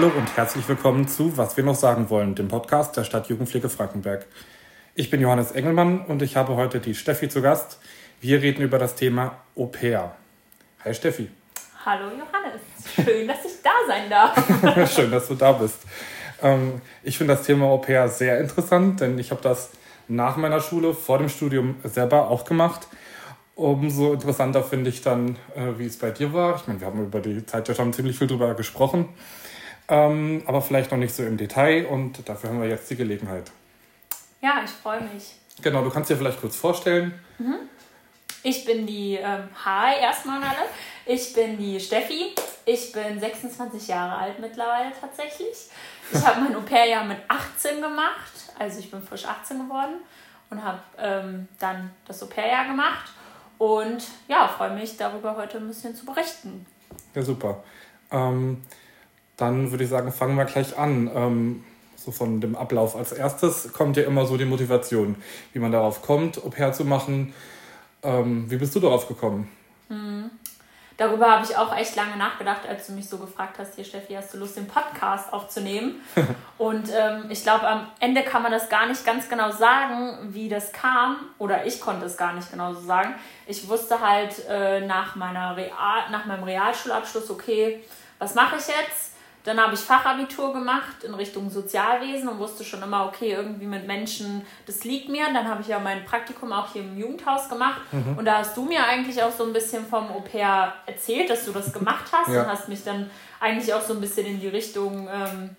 Hallo und herzlich willkommen zu Was wir noch sagen wollen, dem Podcast der Stadt Jugendpflege Frankenberg. Ich bin Johannes Engelmann und ich habe heute die Steffi zu Gast. Wir reden über das Thema Au pair. Hi Steffi. Hallo Johannes, schön, dass ich da sein darf. schön, dass du da bist. Ähm, ich finde das Thema Au pair sehr interessant, denn ich habe das nach meiner Schule, vor dem Studium selber auch gemacht. Umso interessanter finde ich dann, äh, wie es bei dir war. Ich meine, wir haben über die Zeit ja schon ziemlich viel drüber gesprochen, ähm, aber vielleicht noch nicht so im Detail und dafür haben wir jetzt die Gelegenheit. Ja, ich freue mich. Genau, du kannst dir vielleicht kurz vorstellen. Mhm. Ich bin die, ähm, hi erstmal alle, ich bin die Steffi. Ich bin 26 Jahre alt mittlerweile tatsächlich. Ich habe mein Au-pair-Jahr mit 18 gemacht, also ich bin frisch 18 geworden und habe ähm, dann das Au-pair-Jahr gemacht und ja, freue mich darüber heute ein bisschen zu berichten. Ja, super. Ähm, dann würde ich sagen, fangen wir gleich an. Ähm, so von dem Ablauf. Als erstes kommt ja immer so die Motivation, wie man darauf kommt, Au-pair zu machen. Ähm, wie bist du darauf gekommen? Mhm. Darüber habe ich auch echt lange nachgedacht, als du mich so gefragt hast, hier Steffi, hast du Lust, den Podcast aufzunehmen? und ähm, ich glaube, am Ende kann man das gar nicht ganz genau sagen, wie das kam. Oder ich konnte es gar nicht genau so sagen. Ich wusste halt äh, nach, meiner Real, nach meinem Realschulabschluss, okay, was mache ich jetzt? Dann habe ich Fachabitur gemacht in Richtung Sozialwesen und wusste schon immer, okay, irgendwie mit Menschen, das liegt mir. Dann habe ich ja mein Praktikum auch hier im Jugendhaus gemacht. Mhm. Und da hast du mir eigentlich auch so ein bisschen vom Au pair erzählt, dass du das gemacht hast ja. und hast mich dann eigentlich auch so ein bisschen in die Richtung, ähm,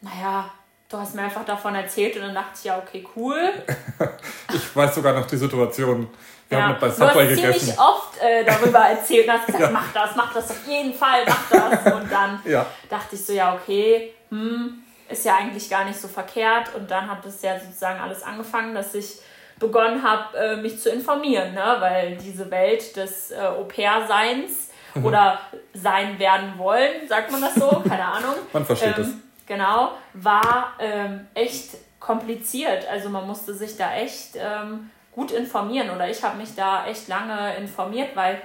naja, du hast mir einfach davon erzählt und dann dachte ich, ja, okay, cool. ich weiß sogar noch die Situation. Wir ja. haben bei Subway du hast ziemlich oft äh, darüber erzählt und hast gesagt, ja. mach das, mach das auf jeden Fall, mach das. Und dann ja. dachte ich so, ja, okay, hm, ist ja eigentlich gar nicht so verkehrt. Und dann hat es ja sozusagen alles angefangen, dass ich begonnen habe, äh, mich zu informieren, ne? weil diese Welt des äh, Au-pair-Seins mhm. oder sein werden wollen, sagt man das so, keine Ahnung. man versteht ähm, es. Genau, war ähm, echt kompliziert. Also man musste sich da echt ähm, gut informieren oder ich habe mich da echt lange informiert, weil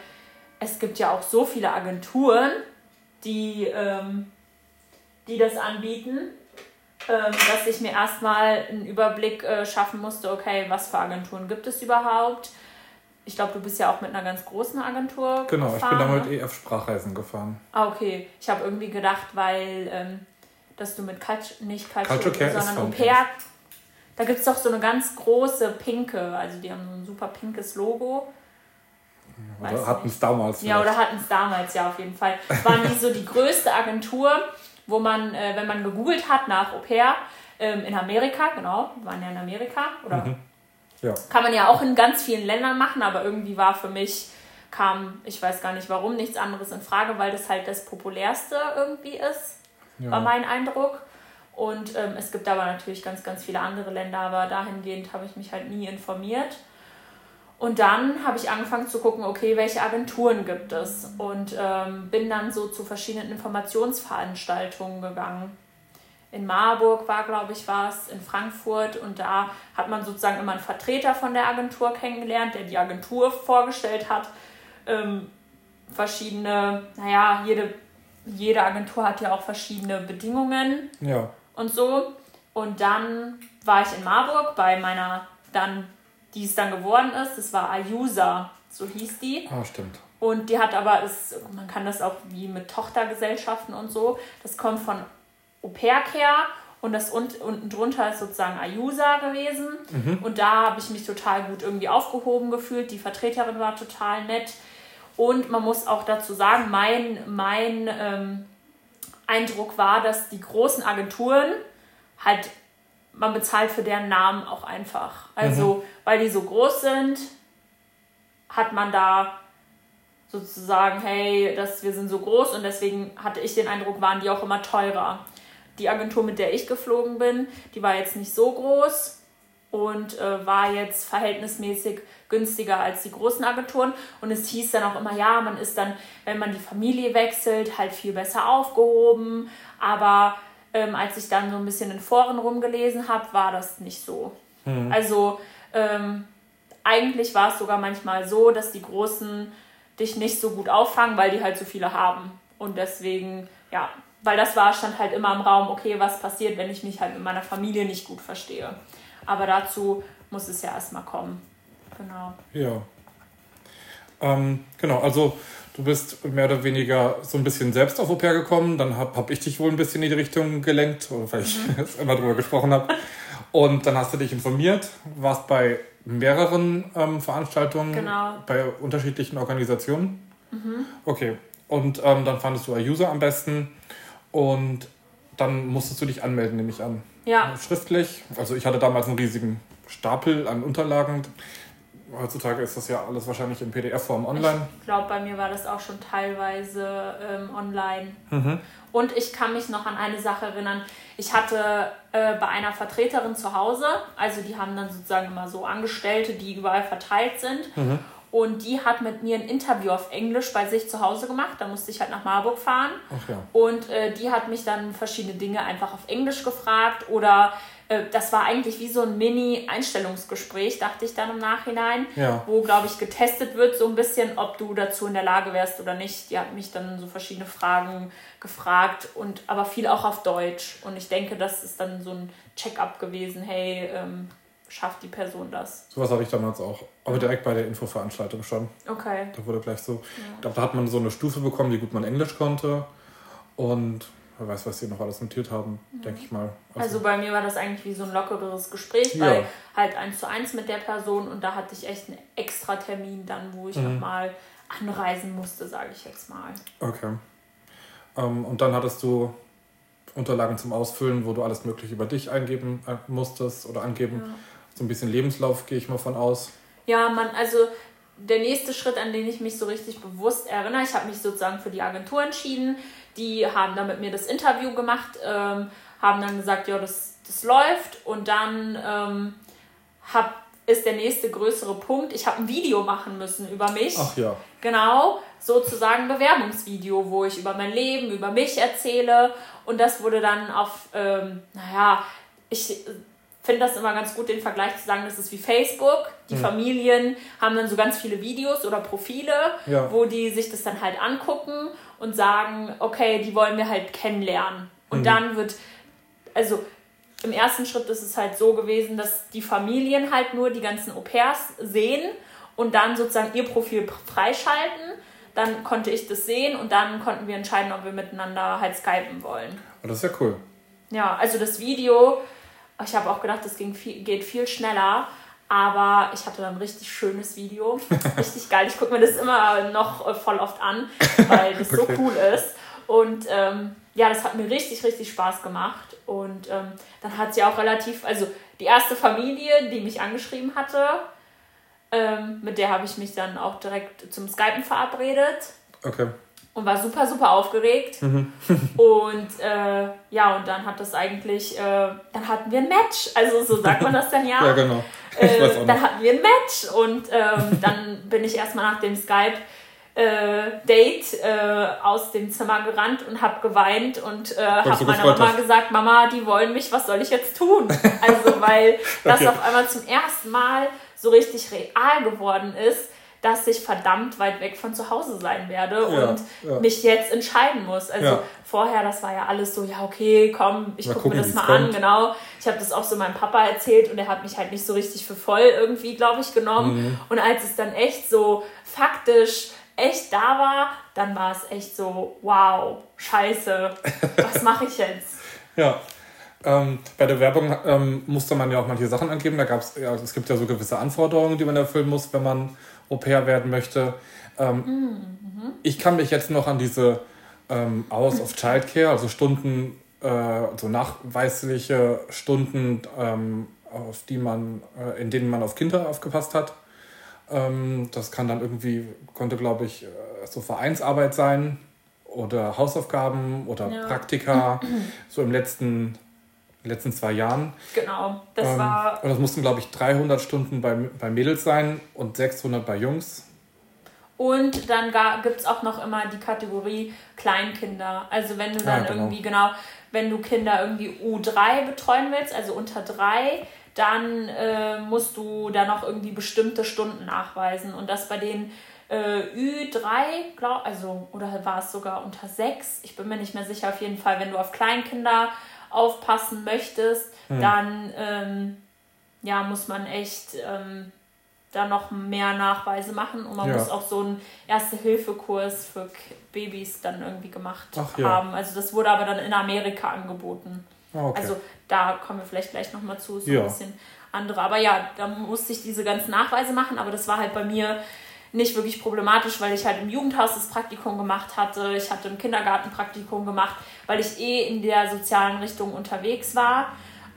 es gibt ja auch so viele Agenturen, die, ähm, die das anbieten, ähm, dass ich mir erstmal einen Überblick äh, schaffen musste, okay, was für Agenturen gibt es überhaupt? Ich glaube, du bist ja auch mit einer ganz großen Agentur Genau, gefahren, ich bin da mit EF Sprachreisen gefahren. Ah, okay. Ich habe irgendwie gedacht, weil, ähm, dass du mit Culture, nicht Culture, Culture sondern Au pair da gibt es doch so eine ganz große pinke, also die haben so ein super pinkes Logo. Oder hatten es damals. Vielleicht. Ja, oder hatten es damals, ja, auf jeden Fall. Waren die so die größte Agentur, wo man, äh, wenn man gegoogelt hat nach Au pair, ähm, in Amerika, genau, waren ja in Amerika, oder? Mhm. Ja. Kann man ja auch in ganz vielen Ländern machen, aber irgendwie war für mich, kam, ich weiß gar nicht warum, nichts anderes in Frage, weil das halt das populärste irgendwie ist, ja. war mein Eindruck. Und ähm, es gibt aber natürlich ganz, ganz viele andere Länder, aber dahingehend habe ich mich halt nie informiert. Und dann habe ich angefangen zu gucken, okay, welche Agenturen gibt es? Und ähm, bin dann so zu verschiedenen Informationsveranstaltungen gegangen. In Marburg war, glaube ich, was, in Frankfurt. Und da hat man sozusagen immer einen Vertreter von der Agentur kennengelernt, der die Agentur vorgestellt hat. Ähm, verschiedene, naja, jede, jede Agentur hat ja auch verschiedene Bedingungen. Ja und so. Und dann war ich in Marburg bei meiner dann, die es dann geworden ist, das war Ayusa, so hieß die. Ah, stimmt. Und die hat aber, ist, man kann das auch wie mit Tochtergesellschaften und so, das kommt von Au pair Care und das unten drunter ist sozusagen Ayusa gewesen. Mhm. Und da habe ich mich total gut irgendwie aufgehoben gefühlt. Die Vertreterin war total nett. Und man muss auch dazu sagen, mein, mein ähm, Eindruck war, dass die großen Agenturen halt, man bezahlt für deren Namen auch einfach. Also, mhm. weil die so groß sind, hat man da sozusagen, hey, das, wir sind so groß und deswegen hatte ich den Eindruck, waren die auch immer teurer. Die Agentur, mit der ich geflogen bin, die war jetzt nicht so groß und äh, war jetzt verhältnismäßig günstiger als die großen Agenturen. Und es hieß dann auch immer, ja, man ist dann, wenn man die Familie wechselt, halt viel besser aufgehoben. Aber ähm, als ich dann so ein bisschen in Foren rumgelesen habe, war das nicht so. Mhm. Also ähm, eigentlich war es sogar manchmal so, dass die Großen dich nicht so gut auffangen, weil die halt so viele haben. Und deswegen, ja, weil das war, stand halt immer im Raum, okay, was passiert, wenn ich mich halt mit meiner Familie nicht gut verstehe. Aber dazu muss es ja erstmal kommen. Genau. Ja. Ähm, genau, also du bist mehr oder weniger so ein bisschen selbst auf Au pair gekommen. Dann habe hab ich dich wohl ein bisschen in die Richtung gelenkt, weil ich mhm. immer drüber gesprochen habe. Und dann hast du dich informiert, warst bei mehreren ähm, Veranstaltungen, genau. bei unterschiedlichen Organisationen. Mhm. Okay. Und ähm, dann fandest du User am besten und dann musstest du dich anmelden, nehme ich an. Ja. Schriftlich. Also ich hatte damals einen riesigen Stapel an Unterlagen. Heutzutage ist das ja alles wahrscheinlich in PDF-Form online. Ich glaube, bei mir war das auch schon teilweise ähm, online. Mhm. Und ich kann mich noch an eine Sache erinnern. Ich hatte äh, bei einer Vertreterin zu Hause, also die haben dann sozusagen immer so Angestellte, die überall verteilt sind. Mhm. Und die hat mit mir ein Interview auf Englisch bei sich zu Hause gemacht. Da musste ich halt nach Marburg fahren. Ach ja. Und äh, die hat mich dann verschiedene Dinge einfach auf Englisch gefragt. Oder äh, das war eigentlich wie so ein Mini-Einstellungsgespräch, dachte ich dann im Nachhinein. Ja. Wo, glaube ich, getestet wird, so ein bisschen, ob du dazu in der Lage wärst oder nicht. Die hat mich dann so verschiedene Fragen gefragt. und Aber viel auch auf Deutsch. Und ich denke, das ist dann so ein Check-up gewesen. Hey, ähm, schafft die Person das. Sowas hatte ich damals auch. Aber direkt bei der Infoveranstaltung schon. Okay. Da wurde gleich so. Ja. Da hat man so eine Stufe bekommen, wie gut man Englisch konnte. Und wer weiß, was sie noch alles notiert haben, mhm. denke ich mal. Also, also, bei mir war das eigentlich wie so ein lockeres Gespräch, ja. weil halt eins zu eins mit der Person und da hatte ich echt einen extra Termin dann, wo ich mhm. nochmal anreisen musste, sage ich jetzt mal. Okay. Ähm, und dann hattest du Unterlagen zum Ausfüllen, wo du alles Mögliche über dich eingeben äh, musstest oder angeben. Ja so ein bisschen Lebenslauf, gehe ich mal von aus. Ja, man, also der nächste Schritt, an den ich mich so richtig bewusst erinnere, ich habe mich sozusagen für die Agentur entschieden. Die haben dann mit mir das Interview gemacht, ähm, haben dann gesagt, ja, das, das läuft. Und dann ähm, hab, ist der nächste größere Punkt, ich habe ein Video machen müssen über mich. Ach ja. Genau, sozusagen Bewerbungsvideo, wo ich über mein Leben, über mich erzähle. Und das wurde dann auf, ähm, naja, ich finde das immer ganz gut, den Vergleich zu sagen, das ist wie Facebook. Die mhm. Familien haben dann so ganz viele Videos oder Profile, ja. wo die sich das dann halt angucken und sagen, okay, die wollen wir halt kennenlernen. Und mhm. dann wird, also im ersten Schritt ist es halt so gewesen, dass die Familien halt nur die ganzen Au-pairs sehen und dann sozusagen ihr Profil freischalten. Dann konnte ich das sehen und dann konnten wir entscheiden, ob wir miteinander halt skypen wollen. Oh, das ist ja cool. Ja, also das Video ich habe auch gedacht, das ging viel, geht viel schneller. Aber ich hatte dann ein richtig schönes Video. Richtig geil. Ich gucke mir das immer noch äh, voll oft an, weil das okay. so cool ist. Und ähm, ja, das hat mir richtig, richtig Spaß gemacht. Und ähm, dann hat sie auch relativ, also die erste Familie, die mich angeschrieben hatte, ähm, mit der habe ich mich dann auch direkt zum Skypen verabredet. Okay und war super, super aufgeregt. Mhm. und äh, ja, und dann hat das eigentlich, äh, dann hatten wir ein Match. Also so sagt man das dann ja. ja, genau. Äh, dann hatten wir ein Match und ähm, dann bin ich erstmal nach dem Skype. Äh, Date äh, aus dem Zimmer gerannt und habe geweint und äh, habe meiner Mama hast. gesagt, Mama, die wollen mich, was soll ich jetzt tun? Also weil das okay. auf einmal zum ersten Mal so richtig real geworden ist, dass ich verdammt weit weg von zu Hause sein werde und ja. mich jetzt entscheiden muss. Also ja. vorher, das war ja alles so, ja, okay, komm, ich gucke mir das mal an, genau. Ich habe das auch so meinem Papa erzählt und er hat mich halt nicht so richtig für voll irgendwie, glaube ich, genommen. Mhm. Und als es dann echt so faktisch echt da war, dann war es echt so, wow, scheiße, was mache ich jetzt? ja. Ähm, bei der Werbung ähm, musste man ja auch manche Sachen angeben. Da gab's, ja, es gibt ja so gewisse Anforderungen, die man erfüllen muss, wenn man Au pair werden möchte. Ähm, mhm. Ich kann mich jetzt noch an diese ähm, Hours of Childcare, also Stunden, äh, also nachweisliche Stunden, ähm, auf die man, äh, in denen man auf Kinder aufgepasst hat. Ähm, das kann dann irgendwie, konnte glaube ich, äh, so Vereinsarbeit sein oder Hausaufgaben oder ja. Praktika, so im letzten letzten zwei Jahren. Genau, das ähm, war. Und das mussten, glaube ich, 300 Stunden bei, bei Mädels sein und 600 bei Jungs. Und dann gibt es auch noch immer die Kategorie Kleinkinder. Also wenn du dann ja, genau. irgendwie, genau, wenn du Kinder irgendwie U3 betreuen willst, also unter drei, dann äh, musst du da noch irgendwie bestimmte Stunden nachweisen. Und das bei den äh, Ü3, glaub, also, oder war es sogar unter 6? Ich bin mir nicht mehr sicher. Auf jeden Fall, wenn du auf Kleinkinder aufpassen möchtest, hm. dann ähm, ja, muss man echt ähm, da noch mehr Nachweise machen und man ja. muss auch so einen Erste-Hilfe-Kurs für Babys dann irgendwie gemacht Ach, ja. haben. Also das wurde aber dann in Amerika angeboten. Ah, okay. Also da kommen wir vielleicht gleich nochmal zu, so ja. ein bisschen andere. Aber ja, da musste ich diese ganzen Nachweise machen, aber das war halt bei mir nicht wirklich problematisch, weil ich halt im Jugendhaus das Praktikum gemacht hatte. Ich hatte im Kindergarten Praktikum gemacht, weil ich eh in der sozialen Richtung unterwegs war.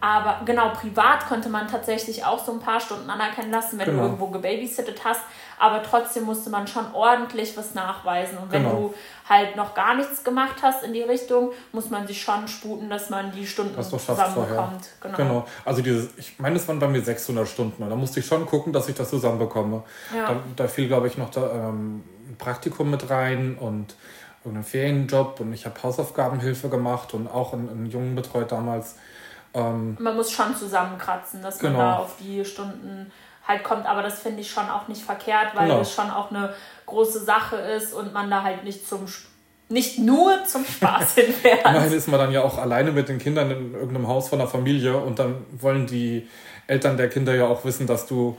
Aber genau, privat konnte man tatsächlich auch so ein paar Stunden anerkennen lassen, wenn genau. du irgendwo gebabysittet hast. Aber trotzdem musste man schon ordentlich was nachweisen. Und wenn genau. du halt noch gar nichts gemacht hast in die Richtung, muss man sich schon sputen, dass man die Stunden zusammenbekommt. Genau. genau. Also dieses, ich meine, es waren bei mir 600 Stunden. Da musste ich schon gucken, dass ich das zusammenbekomme. Ja. Da, da fiel, glaube ich, noch da, ähm, ein Praktikum mit rein und irgendeinen Ferienjob. Und ich habe Hausaufgabenhilfe gemacht und auch einen, einen Jungen betreut damals ähm, man muss schon zusammenkratzen, dass genau. man da auf die Stunden halt kommt, aber das finde ich schon auch nicht verkehrt, weil genau. es schon auch eine große Sache ist und man da halt nicht zum nicht nur zum Spaß hinfährt. Immerhin ist man dann ja auch alleine mit den Kindern in irgendeinem Haus von der Familie und dann wollen die Eltern der Kinder ja auch wissen, dass du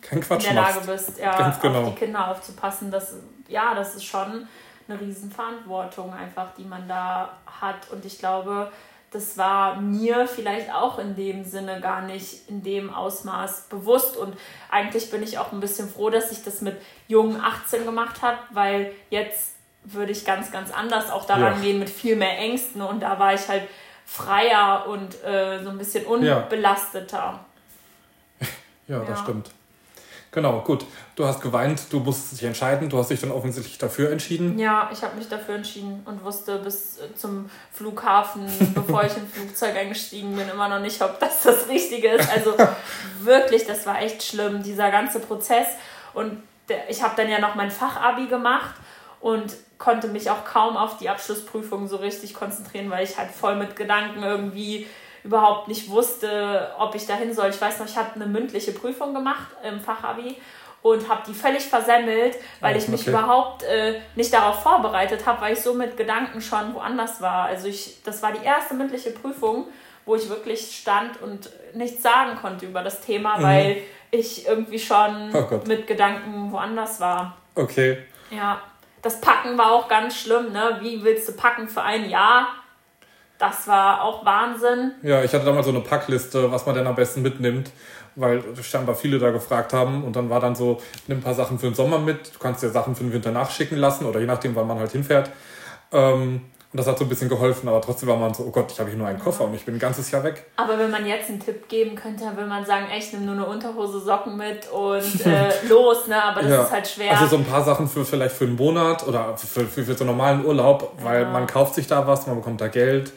kein Quatsch in der Lage bist, ja, Ganz genau. auf die Kinder aufzupassen. Das, ja, das ist schon eine Riesenverantwortung einfach, die man da hat und ich glaube, das war mir vielleicht auch in dem Sinne gar nicht in dem Ausmaß bewusst. Und eigentlich bin ich auch ein bisschen froh, dass ich das mit jungen 18 gemacht habe, weil jetzt würde ich ganz, ganz anders auch daran ja. gehen mit viel mehr Ängsten. Und da war ich halt freier und äh, so ein bisschen unbelasteter. Ja, ja das ja. stimmt. Genau, gut. Du hast geweint, du musstest dich entscheiden, du hast dich dann offensichtlich dafür entschieden. Ja, ich habe mich dafür entschieden und wusste bis äh, zum Flughafen, bevor ich ins Flugzeug eingestiegen bin, immer noch nicht, ob das das Richtige ist. Also wirklich, das war echt schlimm, dieser ganze Prozess. Und ich habe dann ja noch mein Fachabi gemacht und konnte mich auch kaum auf die Abschlussprüfung so richtig konzentrieren, weil ich halt voll mit Gedanken irgendwie überhaupt nicht wusste, ob ich dahin soll. Ich weiß noch, ich habe eine mündliche Prüfung gemacht im Fachabi und habe die völlig versemmelt, weil ich mich okay. überhaupt äh, nicht darauf vorbereitet habe, weil ich so mit Gedanken schon woanders war. Also ich, das war die erste mündliche Prüfung, wo ich wirklich stand und nichts sagen konnte über das Thema, mhm. weil ich irgendwie schon oh mit Gedanken woanders war. Okay. Ja, das Packen war auch ganz schlimm. Ne? Wie willst du packen für ein Jahr? Das war auch Wahnsinn. Ja, ich hatte damals so eine Packliste, was man denn am besten mitnimmt, weil scheinbar viele da gefragt haben. Und dann war dann so, nimm ein paar Sachen für den Sommer mit, du kannst dir Sachen für den Winter nachschicken lassen oder je nachdem, wann man halt hinfährt. Ähm, und das hat so ein bisschen geholfen, aber trotzdem war man so, oh Gott, ich habe hier nur einen Koffer und ich bin ein ganzes Jahr weg. Aber wenn man jetzt einen Tipp geben könnte, dann würde man sagen, echt, nimm nur eine Unterhose, Socken mit und äh, los, ne? Aber das ja. ist halt schwer. Also so ein paar Sachen für vielleicht für einen Monat oder für, für, für so einen normalen Urlaub, weil ja. man kauft sich da was, man bekommt da Geld.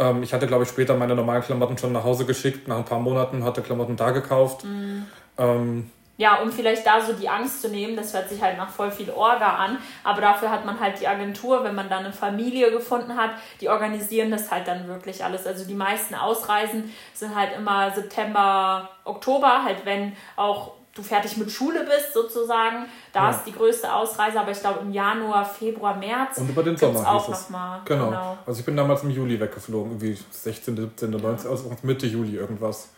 Ähm, ich hatte, glaube ich, später meine normalen Klamotten schon nach Hause geschickt, nach ein paar Monaten, hatte Klamotten da gekauft. Mhm. Ähm, ja, um vielleicht da so die Angst zu nehmen, das hört sich halt nach voll viel Orga an, aber dafür hat man halt die Agentur, wenn man dann eine Familie gefunden hat, die organisieren das halt dann wirklich alles. Also die meisten Ausreisen sind halt immer September, Oktober, halt wenn auch du fertig mit Schule bist, sozusagen. Da ja. ist die größte Ausreise, aber ich glaube im Januar, Februar, März. Und über den Sommer auch nochmal. Genau. genau. Also ich bin damals im Juli weggeflogen, irgendwie 16., 17., 19., also Mitte Juli irgendwas.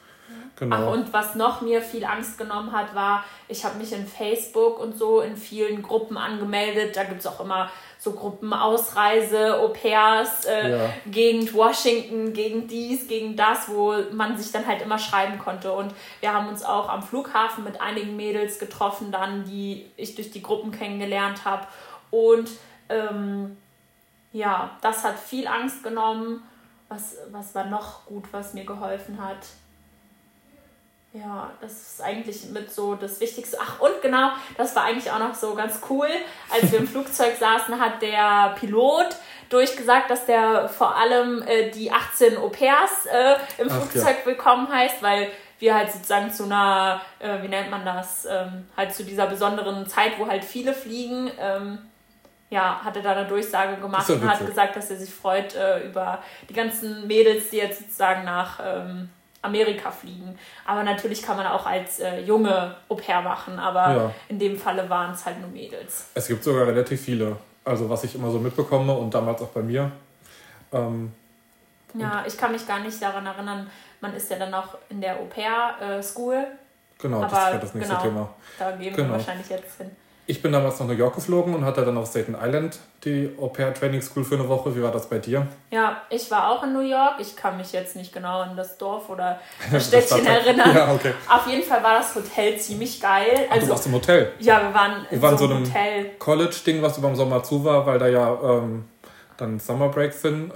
Genau. Ach, und was noch mir viel Angst genommen hat, war, ich habe mich in Facebook und so in vielen Gruppen angemeldet. Da gibt es auch immer so Gruppen Ausreise, Au pairs, äh, ja. Gegend Washington, gegen dies, gegen das, wo man sich dann halt immer schreiben konnte. Und wir haben uns auch am Flughafen mit einigen Mädels getroffen, dann, die ich durch die Gruppen kennengelernt habe. Und ähm, ja, das hat viel Angst genommen. Was, was war noch gut, was mir geholfen hat? Ja, das ist eigentlich mit so das Wichtigste. Ach, und genau, das war eigentlich auch noch so ganz cool. Als wir im Flugzeug saßen, hat der Pilot durchgesagt, dass der vor allem äh, die 18 Au-pairs äh, im Ach, Flugzeug ja. willkommen heißt, weil wir halt sozusagen zu einer, äh, wie nennt man das, ähm, halt zu dieser besonderen Zeit, wo halt viele fliegen, ähm, ja, hat er da eine Durchsage gemacht und hat gesagt, dass er sich freut äh, über die ganzen Mädels, die jetzt sozusagen nach. Ähm, Amerika fliegen. Aber natürlich kann man auch als äh, junge Au pair machen, aber ja. in dem Falle waren es halt nur Mädels. Es gibt sogar relativ viele. Also was ich immer so mitbekomme und damals auch bei mir. Ähm, ja, ich kann mich gar nicht daran erinnern, man ist ja dann auch in der Au pair School. Genau, aber das ist das nächste genau, Thema. Da gehen genau. wir wahrscheinlich jetzt hin. Ich bin damals nach New York geflogen und hatte dann auf Staten Island die Au Pair Training School für eine Woche. Wie war das bei dir? Ja, ich war auch in New York. Ich kann mich jetzt nicht genau an das Dorf oder das Städtchen erinnern. Ja, okay. Auf jeden Fall war das Hotel ziemlich geil. Also, du warst im Hotel? Ja, wir waren wir waren so, so einem Hotel. College-Ding, was über den Sommer zu war, weil da ja ähm, dann Summer Breaks sind. Äh,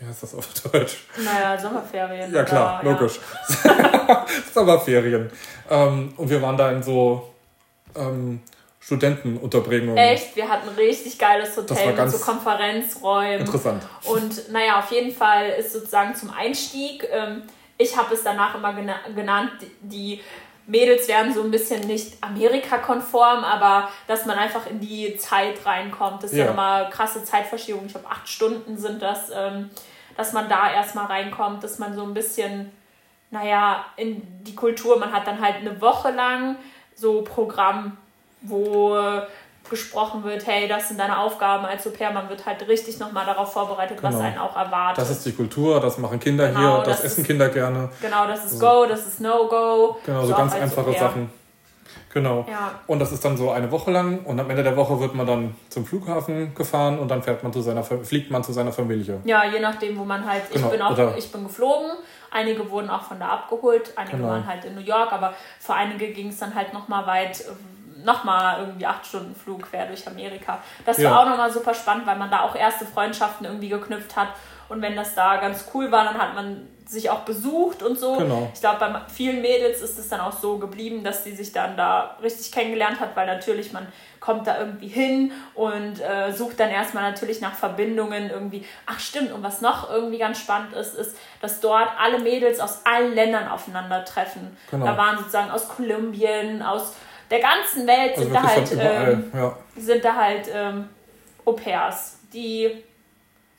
wie heißt das auf Deutsch? Naja, Sommerferien. Ja klar, oder, logisch. Ja. Sommerferien. Ähm, und wir waren da in so ähm, Studentenunterbringung. Echt, wir hatten ein richtig geiles Hotel mit so Konferenzräumen. Interessant. Und naja, auf jeden Fall ist sozusagen zum Einstieg, ähm, ich habe es danach immer gena genannt, die Mädels werden so ein bisschen nicht Amerika-konform, aber dass man einfach in die Zeit reinkommt. Das ist ja, ja immer krasse Zeitverschiebung. Ich glaube, acht Stunden sind das, ähm, dass man da erstmal reinkommt, dass man so ein bisschen, naja, in die Kultur, man hat dann halt eine Woche lang so Programm wo gesprochen wird, hey, das sind deine Aufgaben als Au-pair. Man wird halt richtig nochmal darauf vorbereitet, genau. was einen auch erwartet. Das ist die Kultur, das machen Kinder genau, hier, das, das essen ist, Kinder gerne. Genau, das ist Go, das ist No-Go. Genau, so, so ganz einfache Sachen. Genau. Ja. Und das ist dann so eine Woche lang und am Ende der Woche wird man dann zum Flughafen gefahren und dann fährt man zu seiner fliegt man zu seiner Familie. Ja, je nachdem, wo man halt. Genau. Ich bin auch, ich bin geflogen. Einige wurden auch von da abgeholt, einige genau. waren halt in New York, aber für einige ging es dann halt nochmal weit nochmal irgendwie acht Stunden Flug quer durch Amerika. Das ja. war auch nochmal super spannend, weil man da auch erste Freundschaften irgendwie geknüpft hat. Und wenn das da ganz cool war, dann hat man sich auch besucht und so. Genau. Ich glaube, bei vielen Mädels ist es dann auch so geblieben, dass sie sich dann da richtig kennengelernt hat, weil natürlich man kommt da irgendwie hin und äh, sucht dann erstmal natürlich nach Verbindungen irgendwie. Ach stimmt, und was noch irgendwie ganz spannend ist, ist, dass dort alle Mädels aus allen Ländern aufeinandertreffen. Genau. Da waren sozusagen aus Kolumbien, aus der ganzen Welt also sind, da halt, ähm, ja. sind da halt ähm, Au pairs, die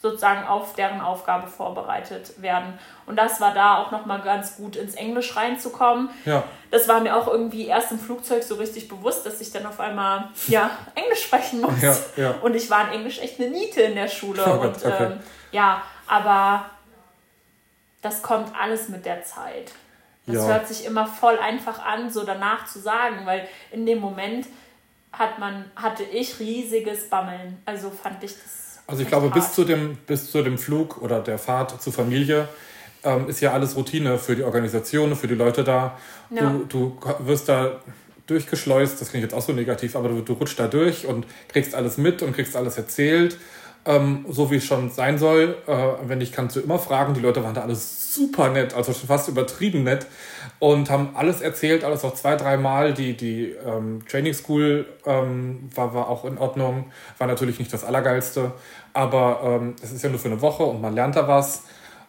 sozusagen auf deren Aufgabe vorbereitet werden. Und das war da auch nochmal ganz gut ins Englisch reinzukommen. Ja. Das war mir auch irgendwie erst im Flugzeug so richtig bewusst, dass ich dann auf einmal ja, Englisch sprechen muss. Ja, ja. Und ich war in Englisch echt eine Niete in der Schule. Oh und okay. ähm, ja, aber das kommt alles mit der Zeit. Das ja. hört sich immer voll einfach an, so danach zu sagen, weil in dem Moment hat man, hatte ich riesiges Bammeln. Also fand ich das. Also ich glaube, bis zu, dem, bis zu dem Flug oder der Fahrt zur Familie ähm, ist ja alles Routine für die Organisation, für die Leute da. Ja. Du, du wirst da durchgeschleust, das klingt jetzt auch so negativ, aber du, du rutschst da durch und kriegst alles mit und kriegst alles erzählt ähm, so wie es schon sein soll. Äh, wenn ich kannst du immer fragen. Die Leute waren da alles super nett, also schon fast übertrieben nett und haben alles erzählt, alles auch zwei, dreimal. Die, die ähm, Training School ähm, war, war auch in Ordnung, war natürlich nicht das Allergeilste, aber ähm, es ist ja nur für eine Woche und man lernt da was,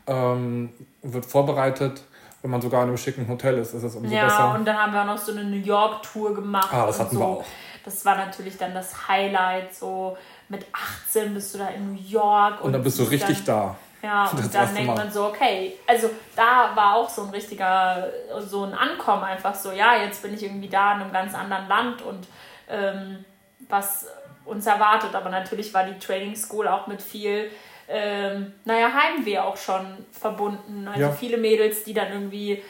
ähm, wird vorbereitet wenn man sogar in einem schicken Hotel ist, ist es umso ja, besser. Ja, und dann haben wir auch noch so eine New York-Tour gemacht. Ah, das hatten so. wir auch. Das war natürlich dann das Highlight, so mit 18 bist du da in New York. Und, und dann bist du richtig dann, da. Ja, und dann denkt man so, okay, also da war auch so ein richtiger, so ein Ankommen einfach so, ja, jetzt bin ich irgendwie da in einem ganz anderen Land und ähm, was uns erwartet. Aber natürlich war die Training School auch mit viel, ähm, naja, Heimweh auch schon verbunden. Also ja. viele Mädels, die dann irgendwie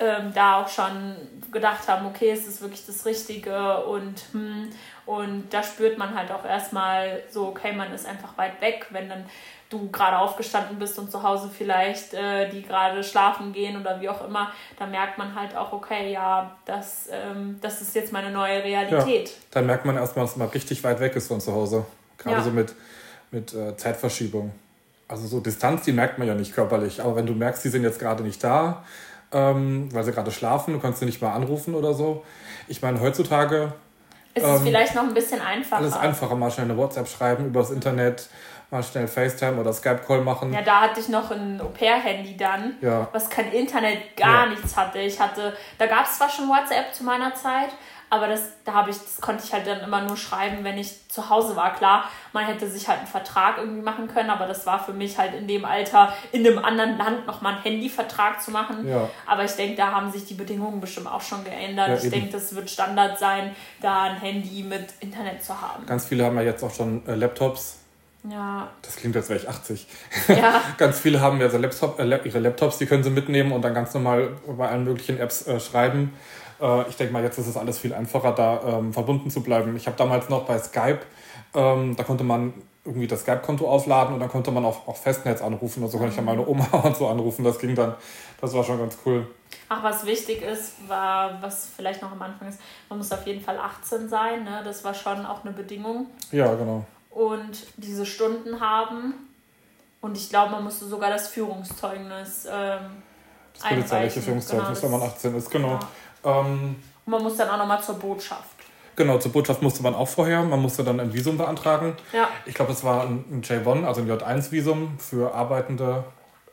ähm, da auch schon gedacht haben, okay, ist das wirklich das Richtige und hm, und da spürt man halt auch erstmal so, okay, man ist einfach weit weg, wenn dann du gerade aufgestanden bist und zu Hause vielleicht äh, die gerade schlafen gehen oder wie auch immer, da merkt man halt auch, okay, ja, das, ähm, das ist jetzt meine neue Realität. Ja, dann merkt man erstmal, dass man richtig weit weg ist von zu Hause. Gerade ja. so mit, mit äh, Zeitverschiebung. Also so Distanz, die merkt man ja nicht körperlich. Aber wenn du merkst, die sind jetzt gerade nicht da, ähm, weil sie gerade schlafen, du kannst sie nicht mal anrufen oder so. Ich meine, heutzutage ist es ähm, vielleicht noch ein bisschen einfacher. Alles einfacher, mal schnell eine WhatsApp schreiben über das Internet, mal schnell FaceTime oder Skype-Call machen. Ja, da hatte ich noch ein Au-pair-Handy dann, ja. was kein Internet, gar ja. nichts hatte. Ich hatte, da gab es zwar schon WhatsApp zu meiner Zeit, Aber das, da habe ich, das konnte ich halt dann immer nur schreiben, wenn ich zu Hause war. Klar, man hätte sich halt einen Vertrag irgendwie machen können, aber das war für mich halt in dem Alter, in einem anderen Land nochmal einen Handyvertrag zu machen. Ja. Aber ich denke, da haben sich die Bedingungen bestimmt auch schon geändert. Ja, ich denke, das wird Standard sein, da ein Handy mit Internet zu haben. Ganz viele haben ja jetzt auch schon äh, Laptops. Ja. Das klingt, als wäre ich 80. Ja. ganz viele haben ja so Laptop, äh, ihre Laptops, die können sie mitnehmen und dann ganz normal bei allen möglichen Apps äh, schreiben. Äh, ich denke mal, jetzt ist es alles viel einfacher, da ähm, verbunden zu bleiben. Ich habe damals noch bei Skype, ähm, da konnte man irgendwie das Skype-Konto aufladen und dann konnte man auch, auch Festnetz anrufen. Also konnte ich dann meine Oma und so anrufen. Das ging dann, das war schon ganz cool. Ach, was wichtig ist, war, was vielleicht noch am Anfang ist, man muss auf jeden Fall 18 sein. Ne? Das war schon auch eine Bedingung. Ja, genau. Und diese Stunden haben. Und ich glaube, man musste sogar das Führungszeugnis ähm, das polizeiliche Führungszeugnis, genau, wenn man 18 ist, genau. Ja. Ähm, Und man muss dann auch nochmal zur Botschaft. Genau, zur Botschaft musste man auch vorher. Man musste dann ein Visum beantragen. Ja. Ich glaube, es war ein J1, also ein J1-Visum für Arbeitende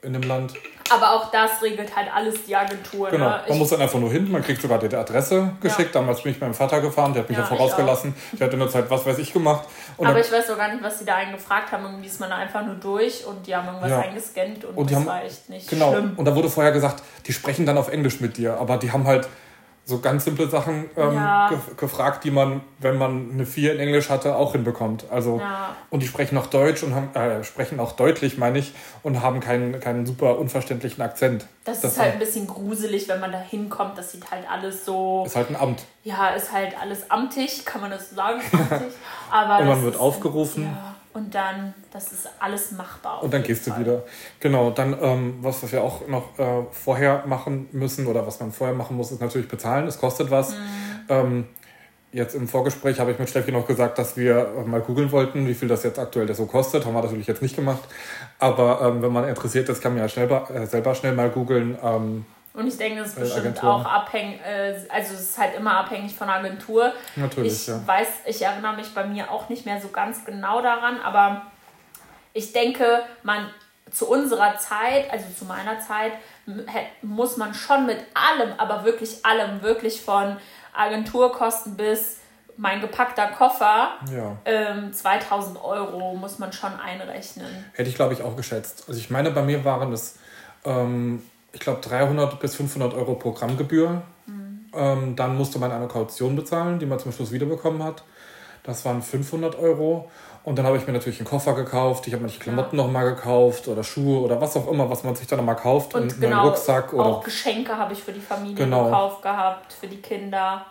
in dem Land. Aber auch das regelt halt alles die Agentur. Genau, ne? man muss dann einfach nur hin, man kriegt sogar die Adresse geschickt. Ja. Damals bin ich mit meinem Vater gefahren, der hat mich ja, vorausgelassen. Ich, ich hatte in der Zeit was weiß ich gemacht. Und Aber ich weiß auch gar nicht, was sie da einen gefragt haben. Irgendwie ist man da einfach nur durch und die haben irgendwas ja. eingescannt und, und das haben, war echt nicht genau. schlimm. Und da wurde vorher gesagt, die sprechen dann auf Englisch mit dir. Aber die haben halt so ganz simple Sachen ähm, ja. ge gefragt, die man, wenn man eine 4 in Englisch hatte, auch hinbekommt. Also ja. und die sprechen auch Deutsch und haben, äh, sprechen auch deutlich, meine ich, und haben keinen, keinen super unverständlichen Akzent. Das, das ist halt ein bisschen gruselig, wenn man da hinkommt. Das sieht halt alles so. Ist halt ein Amt. Ja, ist halt alles amtig, kann man das so sagen? Amtig. Aber und man wird aufgerufen. Ja und dann, das ist alles machbar. Und dann gehst du wieder. Genau, dann, ähm, was, was wir auch noch äh, vorher machen müssen oder was man vorher machen muss, ist natürlich bezahlen. Es kostet was. Mhm. Ähm, jetzt im Vorgespräch habe ich mit Steffi noch gesagt, dass wir mal googeln wollten, wie viel das jetzt aktuell so kostet. Haben wir natürlich jetzt nicht gemacht. Aber ähm, wenn man interessiert ist, kann man ja schnell, äh, selber schnell mal googeln. Und ich denke, das ist bestimmt auch abhängig, äh, also es ist halt immer abhängig von der Agentur. Natürlich. Ich ja. weiß, ich erinnere mich bei mir auch nicht mehr so ganz genau daran, aber ich denke, man zu unserer Zeit, also zu meiner Zeit, muss man schon mit allem, aber wirklich allem, wirklich von Agenturkosten bis mein gepackter Koffer, ja. ähm, 2000 Euro muss man schon einrechnen. Hätte ich, glaube ich, auch geschätzt. Also ich meine, bei mir waren es ähm, ich glaube, 300 bis 500 Euro Programmgebühr. Mhm. Ähm, dann musste man eine Kaution bezahlen, die man zum Schluss wiederbekommen hat. Das waren 500 Euro. Und dann habe ich mir natürlich einen Koffer gekauft. Ich habe manche Klamotten ja. nochmal gekauft oder Schuhe oder was auch immer, was man sich dann nochmal kauft. Und, und genau, einen Rucksack. Oder auch Geschenke habe ich für die Familie genau. gekauft gehabt, für die Kinder.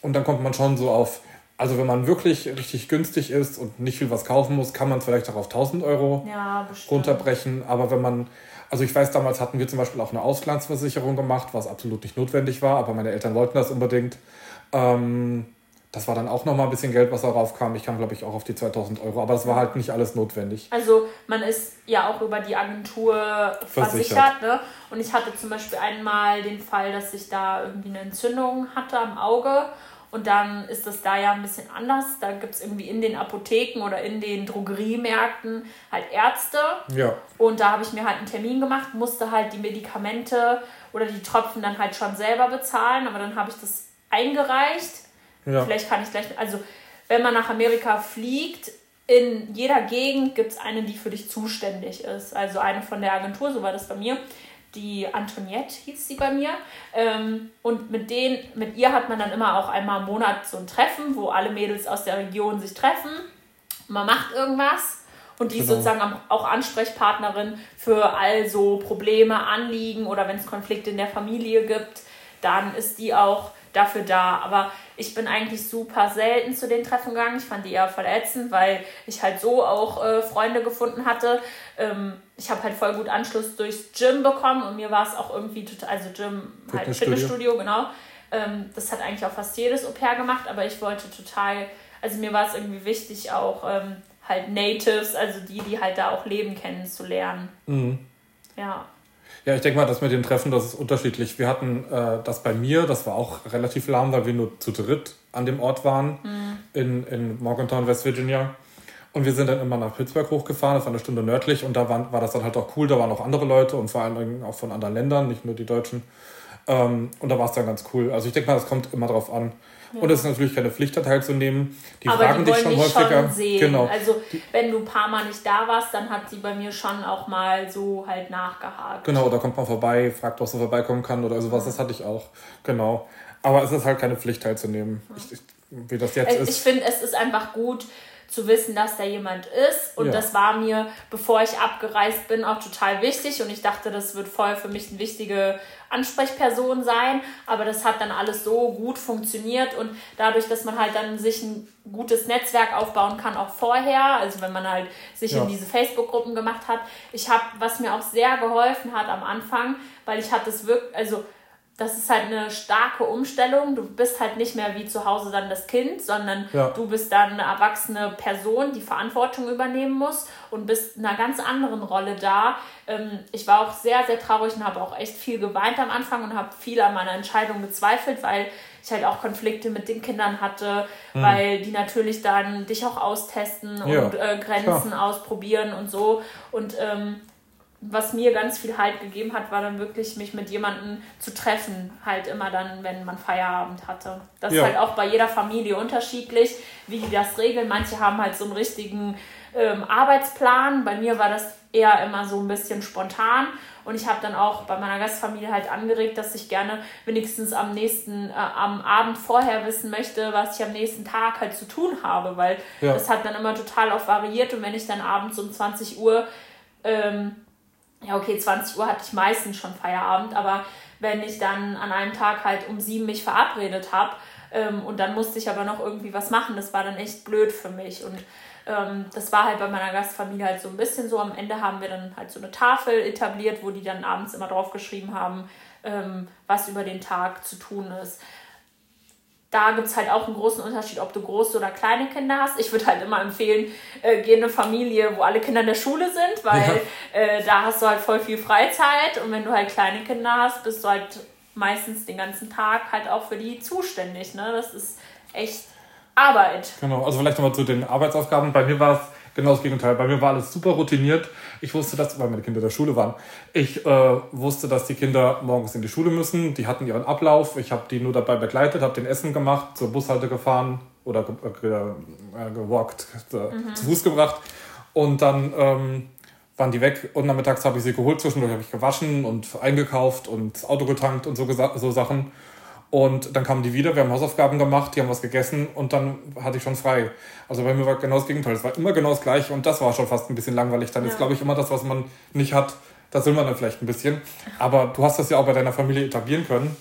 Und dann kommt man schon so auf, also wenn man wirklich richtig günstig ist und nicht viel was kaufen muss, kann man es vielleicht auch auf 1000 Euro ja, runterbrechen. Aber wenn man also ich weiß, damals hatten wir zum Beispiel auch eine Auslandsversicherung gemacht, was absolut nicht notwendig war, aber meine Eltern wollten das unbedingt. Ähm, das war dann auch nochmal ein bisschen Geld, was darauf kam. Ich kam, glaube ich, auch auf die 2000 Euro, aber das war halt nicht alles notwendig. Also man ist ja auch über die Agentur versichert. versichert ne? Und ich hatte zum Beispiel einmal den Fall, dass ich da irgendwie eine Entzündung hatte am Auge und dann ist das da ja ein bisschen anders. Da gibt es irgendwie in den Apotheken oder in den Drogeriemärkten halt Ärzte. Ja. Und da habe ich mir halt einen Termin gemacht, musste halt die Medikamente oder die Tropfen dann halt schon selber bezahlen. Aber dann habe ich das eingereicht. Ja. Vielleicht kann ich gleich. Also, wenn man nach Amerika fliegt, in jeder Gegend gibt es eine, die für dich zuständig ist. Also eine von der Agentur, so war das bei mir die Antoniette hieß sie bei mir. Ähm, und mit, denen, mit ihr hat man dann immer auch einmal im Monat so ein Treffen, wo alle Mädels aus der Region sich treffen. Man macht irgendwas. Und die genau. ist sozusagen auch Ansprechpartnerin für all so Probleme, Anliegen oder wenn es Konflikte in der Familie gibt, dann ist die auch dafür da. Aber ich bin eigentlich super selten zu den Treffen gegangen. Ich fand die eher verletzend, weil ich halt so auch äh, Freunde gefunden hatte. Ähm, ich habe halt voll gut Anschluss durchs Gym bekommen und mir war es auch irgendwie total, also Gym, halt Fitnessstudio, Fitnessstudio genau. Ähm, das hat eigentlich auch fast jedes Au-pair gemacht, aber ich wollte total, also mir war es irgendwie wichtig, auch ähm, halt Natives, also die, die halt da auch leben, kennenzulernen. Mhm. Ja. Ja, ich denke mal, das mit den Treffen, das ist unterschiedlich. Wir hatten äh, das bei mir, das war auch relativ lahm, weil wir nur zu dritt an dem Ort waren, mhm. in, in Morgantown, West Virginia. Und wir sind dann immer nach Pittsburgh hochgefahren, das war eine Stunde nördlich und da war, war das dann halt auch cool, da waren auch andere Leute und vor allen Dingen auch von anderen Ländern, nicht nur die Deutschen. Ähm, und da war es dann ganz cool. Also ich denke mal, das kommt immer drauf an. Ja. Und es ist natürlich keine Pflicht, da teilzunehmen. Die Aber fragen die dich schon häufiger. Schon sehen. Genau. Also wenn du ein paar Mal nicht da warst, dann hat sie bei mir schon auch mal so halt nachgehakt. Genau, da kommt man vorbei, fragt, ob sie vorbeikommen kann oder sowas. Das hatte ich auch. Genau. Aber es ist halt keine Pflicht teilzunehmen. Ich, ich, wie das jetzt ich, ist. Ich finde, es ist einfach gut, zu wissen, dass da jemand ist. Und ja. das war mir, bevor ich abgereist bin, auch total wichtig. Und ich dachte, das wird voll für mich eine wichtige Ansprechperson sein. Aber das hat dann alles so gut funktioniert. Und dadurch, dass man halt dann sich ein gutes Netzwerk aufbauen kann, auch vorher, also wenn man halt sich ja. in diese Facebook-Gruppen gemacht hat. Ich habe, was mir auch sehr geholfen hat am Anfang, weil ich hatte es wirklich, also das ist halt eine starke Umstellung. Du bist halt nicht mehr wie zu Hause dann das Kind, sondern ja. du bist dann eine erwachsene Person, die Verantwortung übernehmen muss und bist in einer ganz anderen Rolle da. Ähm, ich war auch sehr, sehr traurig und habe auch echt viel geweint am Anfang und habe viel an meiner Entscheidung gezweifelt, weil ich halt auch Konflikte mit den Kindern hatte, mhm. weil die natürlich dann dich auch austesten ja. und äh, Grenzen Klar. ausprobieren und so. Und ähm, was mir ganz viel Halt gegeben hat, war dann wirklich, mich mit jemandem zu treffen. Halt immer dann, wenn man Feierabend hatte. Das ja. ist halt auch bei jeder Familie unterschiedlich, wie die das regeln. Manche haben halt so einen richtigen ähm, Arbeitsplan. Bei mir war das eher immer so ein bisschen spontan. Und ich habe dann auch bei meiner Gastfamilie halt angeregt, dass ich gerne wenigstens am nächsten, äh, am Abend vorher wissen möchte, was ich am nächsten Tag halt zu tun habe, weil ja. das hat dann immer total auch variiert. Und wenn ich dann abends um 20 Uhr ähm, ja, okay, 20 Uhr hatte ich meistens schon Feierabend, aber wenn ich dann an einem Tag halt um sieben mich verabredet habe ähm, und dann musste ich aber noch irgendwie was machen, das war dann echt blöd für mich und ähm, das war halt bei meiner Gastfamilie halt so ein bisschen so. Am Ende haben wir dann halt so eine Tafel etabliert, wo die dann abends immer drauf geschrieben haben, ähm, was über den Tag zu tun ist da gibt es halt auch einen großen Unterschied, ob du große oder kleine Kinder hast. Ich würde halt immer empfehlen, äh, geh in eine Familie, wo alle Kinder in der Schule sind, weil ja. äh, da hast du halt voll viel Freizeit und wenn du halt kleine Kinder hast, bist du halt meistens den ganzen Tag halt auch für die zuständig. Ne? Das ist echt Arbeit. Genau, also vielleicht nochmal zu den Arbeitsaufgaben. Bei mir war es Genau das Gegenteil. Bei mir war alles super routiniert. Ich wusste das, weil meine Kinder in der Schule waren. Ich äh, wusste, dass die Kinder morgens in die Schule müssen. Die hatten ihren Ablauf. Ich habe die nur dabei begleitet, habe den Essen gemacht, zur Bushalte gefahren oder ge ge äh, gewalkt, äh, mhm. zu Fuß gebracht. Und dann ähm, waren die weg und nachmittags habe ich sie geholt. Zwischendurch habe ich gewaschen und eingekauft und Auto getankt und so, so Sachen. Und dann kamen die wieder, wir haben Hausaufgaben gemacht, die haben was gegessen und dann hatte ich schon frei. Also bei mir war genau das Gegenteil. Es war immer genau das Gleiche und das war schon fast ein bisschen langweilig. Dann ja. ist, glaube ich, immer das, was man nicht hat, das will man dann vielleicht ein bisschen. Aber du hast das ja auch bei deiner Familie etablieren können.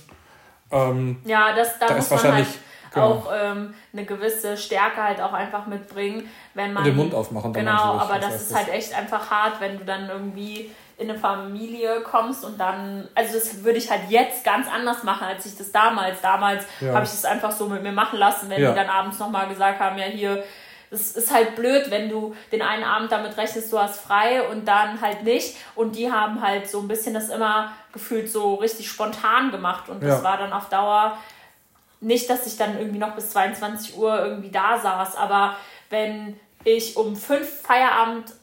Ähm, ja, das, da, da muss man halt genau. auch ähm, eine gewisse Stärke halt auch einfach mitbringen, wenn man... Und den Mund aufmachen. Dann genau, aber das ist halt echt einfach hart, wenn du dann irgendwie in eine Familie kommst und dann, also das würde ich halt jetzt ganz anders machen, als ich das damals. Damals ja. habe ich das einfach so mit mir machen lassen, wenn ja. die dann abends nochmal gesagt haben, ja hier, es ist halt blöd, wenn du den einen Abend damit rechnest, du hast frei und dann halt nicht. Und die haben halt so ein bisschen das immer gefühlt so richtig spontan gemacht. Und das ja. war dann auf Dauer nicht, dass ich dann irgendwie noch bis 22 Uhr irgendwie da saß, aber wenn ich um fünf Feierabend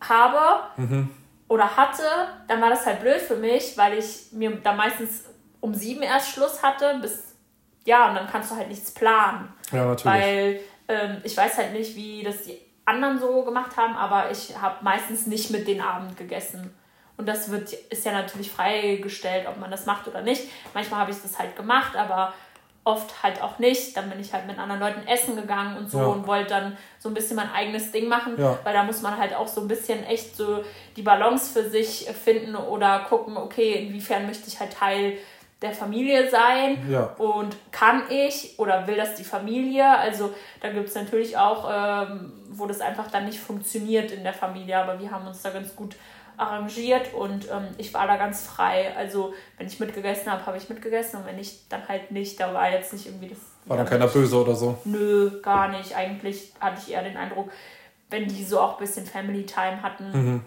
habe, mhm oder hatte, dann war das halt blöd für mich, weil ich mir da meistens um sieben erst Schluss hatte, bis ja, und dann kannst du halt nichts planen. Ja, natürlich. Weil ähm, ich weiß halt nicht, wie das die anderen so gemacht haben, aber ich habe meistens nicht mit den Abend gegessen. Und das wird, ist ja natürlich freigestellt, ob man das macht oder nicht. Manchmal habe ich das halt gemacht, aber oft halt auch nicht. Dann bin ich halt mit anderen Leuten essen gegangen und so ja. und wollte dann so ein bisschen mein eigenes Ding machen, ja. weil da muss man halt auch so ein bisschen echt so die Balance für sich finden oder gucken, okay, inwiefern möchte ich halt Teil der Familie sein ja. und kann ich oder will das die Familie? Also da gibt es natürlich auch, ähm, wo das einfach dann nicht funktioniert in der Familie, aber wir haben uns da ganz gut arrangiert und ähm, ich war da ganz frei. Also wenn ich mitgegessen habe, habe ich mitgegessen und wenn ich dann halt nicht, da war jetzt nicht irgendwie das. War dann keiner böse oder so? Nö, gar nicht. Eigentlich hatte ich eher den Eindruck, wenn die so auch ein bisschen Family Time hatten, mhm.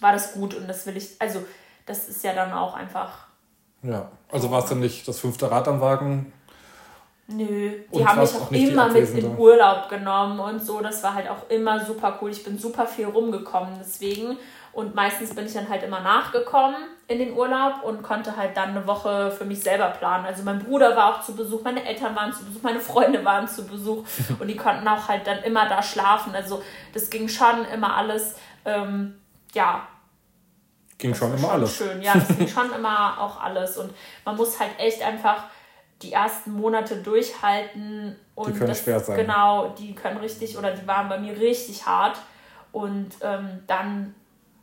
war das gut und das will ich, also das ist ja dann auch einfach. Ja, also war es dann nicht das fünfte Rad am Wagen Nö, die und haben mich auch, auch immer mit in Urlaub genommen und so. Das war halt auch immer super cool. Ich bin super viel rumgekommen deswegen. Und meistens bin ich dann halt immer nachgekommen in den Urlaub und konnte halt dann eine Woche für mich selber planen. Also mein Bruder war auch zu Besuch, meine Eltern waren zu Besuch, meine Freunde waren zu Besuch und die konnten auch halt dann immer da schlafen. Also das ging schon immer alles, ähm, ja. Ging schon immer schon alles. Schön, ja, das ging schon immer auch alles. Und man muss halt echt einfach die ersten Monate durchhalten. Und die können das, schwer sein. Genau, die können richtig, oder die waren bei mir richtig hart. Und ähm, dann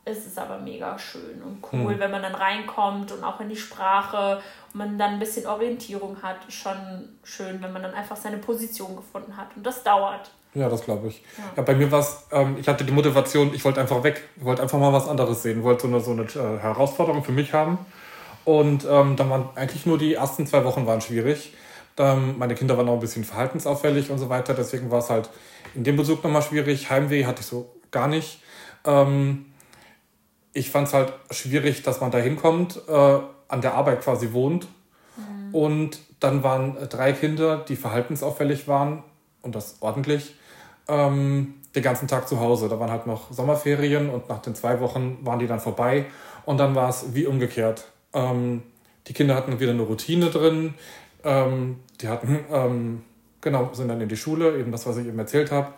ist es aber mega schön und cool, hm. wenn man dann reinkommt und auch in die Sprache und man dann ein bisschen Orientierung hat. Schon schön, wenn man dann einfach seine Position gefunden hat. Und das dauert. Ja, das glaube ich. Ja. ja. bei mir war es, ähm, ich hatte die Motivation, ich wollte einfach weg. Ich wollte einfach mal was anderes sehen. Wollte so eine, so eine äh, Herausforderung für mich haben. Und ähm, dann waren eigentlich nur die ersten zwei Wochen waren schwierig. Ähm, meine Kinder waren auch ein bisschen verhaltensauffällig und so weiter. Deswegen war es halt in dem Besuch nochmal schwierig. Heimweh hatte ich so gar nicht. Ähm, ich fand es halt schwierig, dass man da hinkommt, äh, an der Arbeit quasi wohnt. Mhm. Und dann waren drei Kinder, die verhaltensauffällig waren und das ordentlich, ähm, den ganzen Tag zu Hause. Da waren halt noch Sommerferien und nach den zwei Wochen waren die dann vorbei. Und dann war es wie umgekehrt. Ähm, die Kinder hatten wieder eine Routine drin. Ähm, die hatten, ähm, genau, sind dann in die Schule, eben das, was ich eben erzählt habe.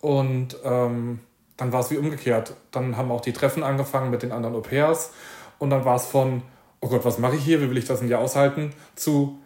Und ähm, dann war es wie umgekehrt. Dann haben auch die Treffen angefangen mit den anderen Au pairs. Und dann war es von, oh Gott, was mache ich hier? Wie will ich das ein Jahr aushalten? Zu,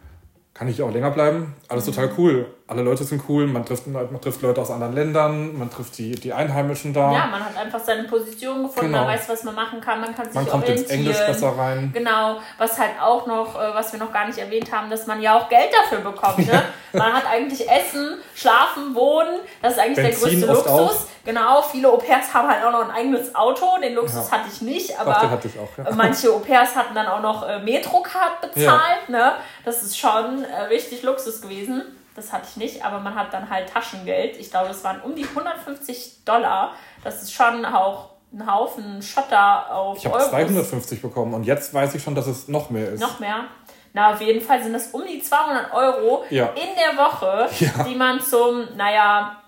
kann ich auch länger bleiben? Alles mhm. total cool. Alle Leute sind cool. Man trifft, man trifft Leute aus anderen Ländern. Man trifft die, die Einheimischen da. Ja, man hat einfach seine Position gefunden. Genau. Man weiß, was man machen kann. Man kann sich man kommt ins Englisch besser rein. Genau. Was halt auch noch, äh, was wir noch gar nicht erwähnt haben, dass man ja auch Geld dafür bekommt. Ne? man hat eigentlich Essen, Schlafen, Wohnen. Das ist eigentlich Benzin der größte Luxus. Genau, viele Au-pairs haben halt auch noch ein eigenes Auto. Den Luxus ja. hatte ich nicht, aber Ach, hatte ich auch, ja. manche Au-pairs hatten dann auch noch äh, Metrocard bezahlt. Ja. Ne? Das ist schon richtig Luxus gewesen. Das hatte ich nicht, aber man hat dann halt Taschengeld. Ich glaube, es waren um die 150 Dollar. Das ist schon auch ein Haufen Schotter auf Ich habe 250 bekommen und jetzt weiß ich schon, dass es noch mehr ist. Noch mehr? Na, auf jeden Fall sind es um die 200 Euro ja. in der Woche, ja. die man zum, naja,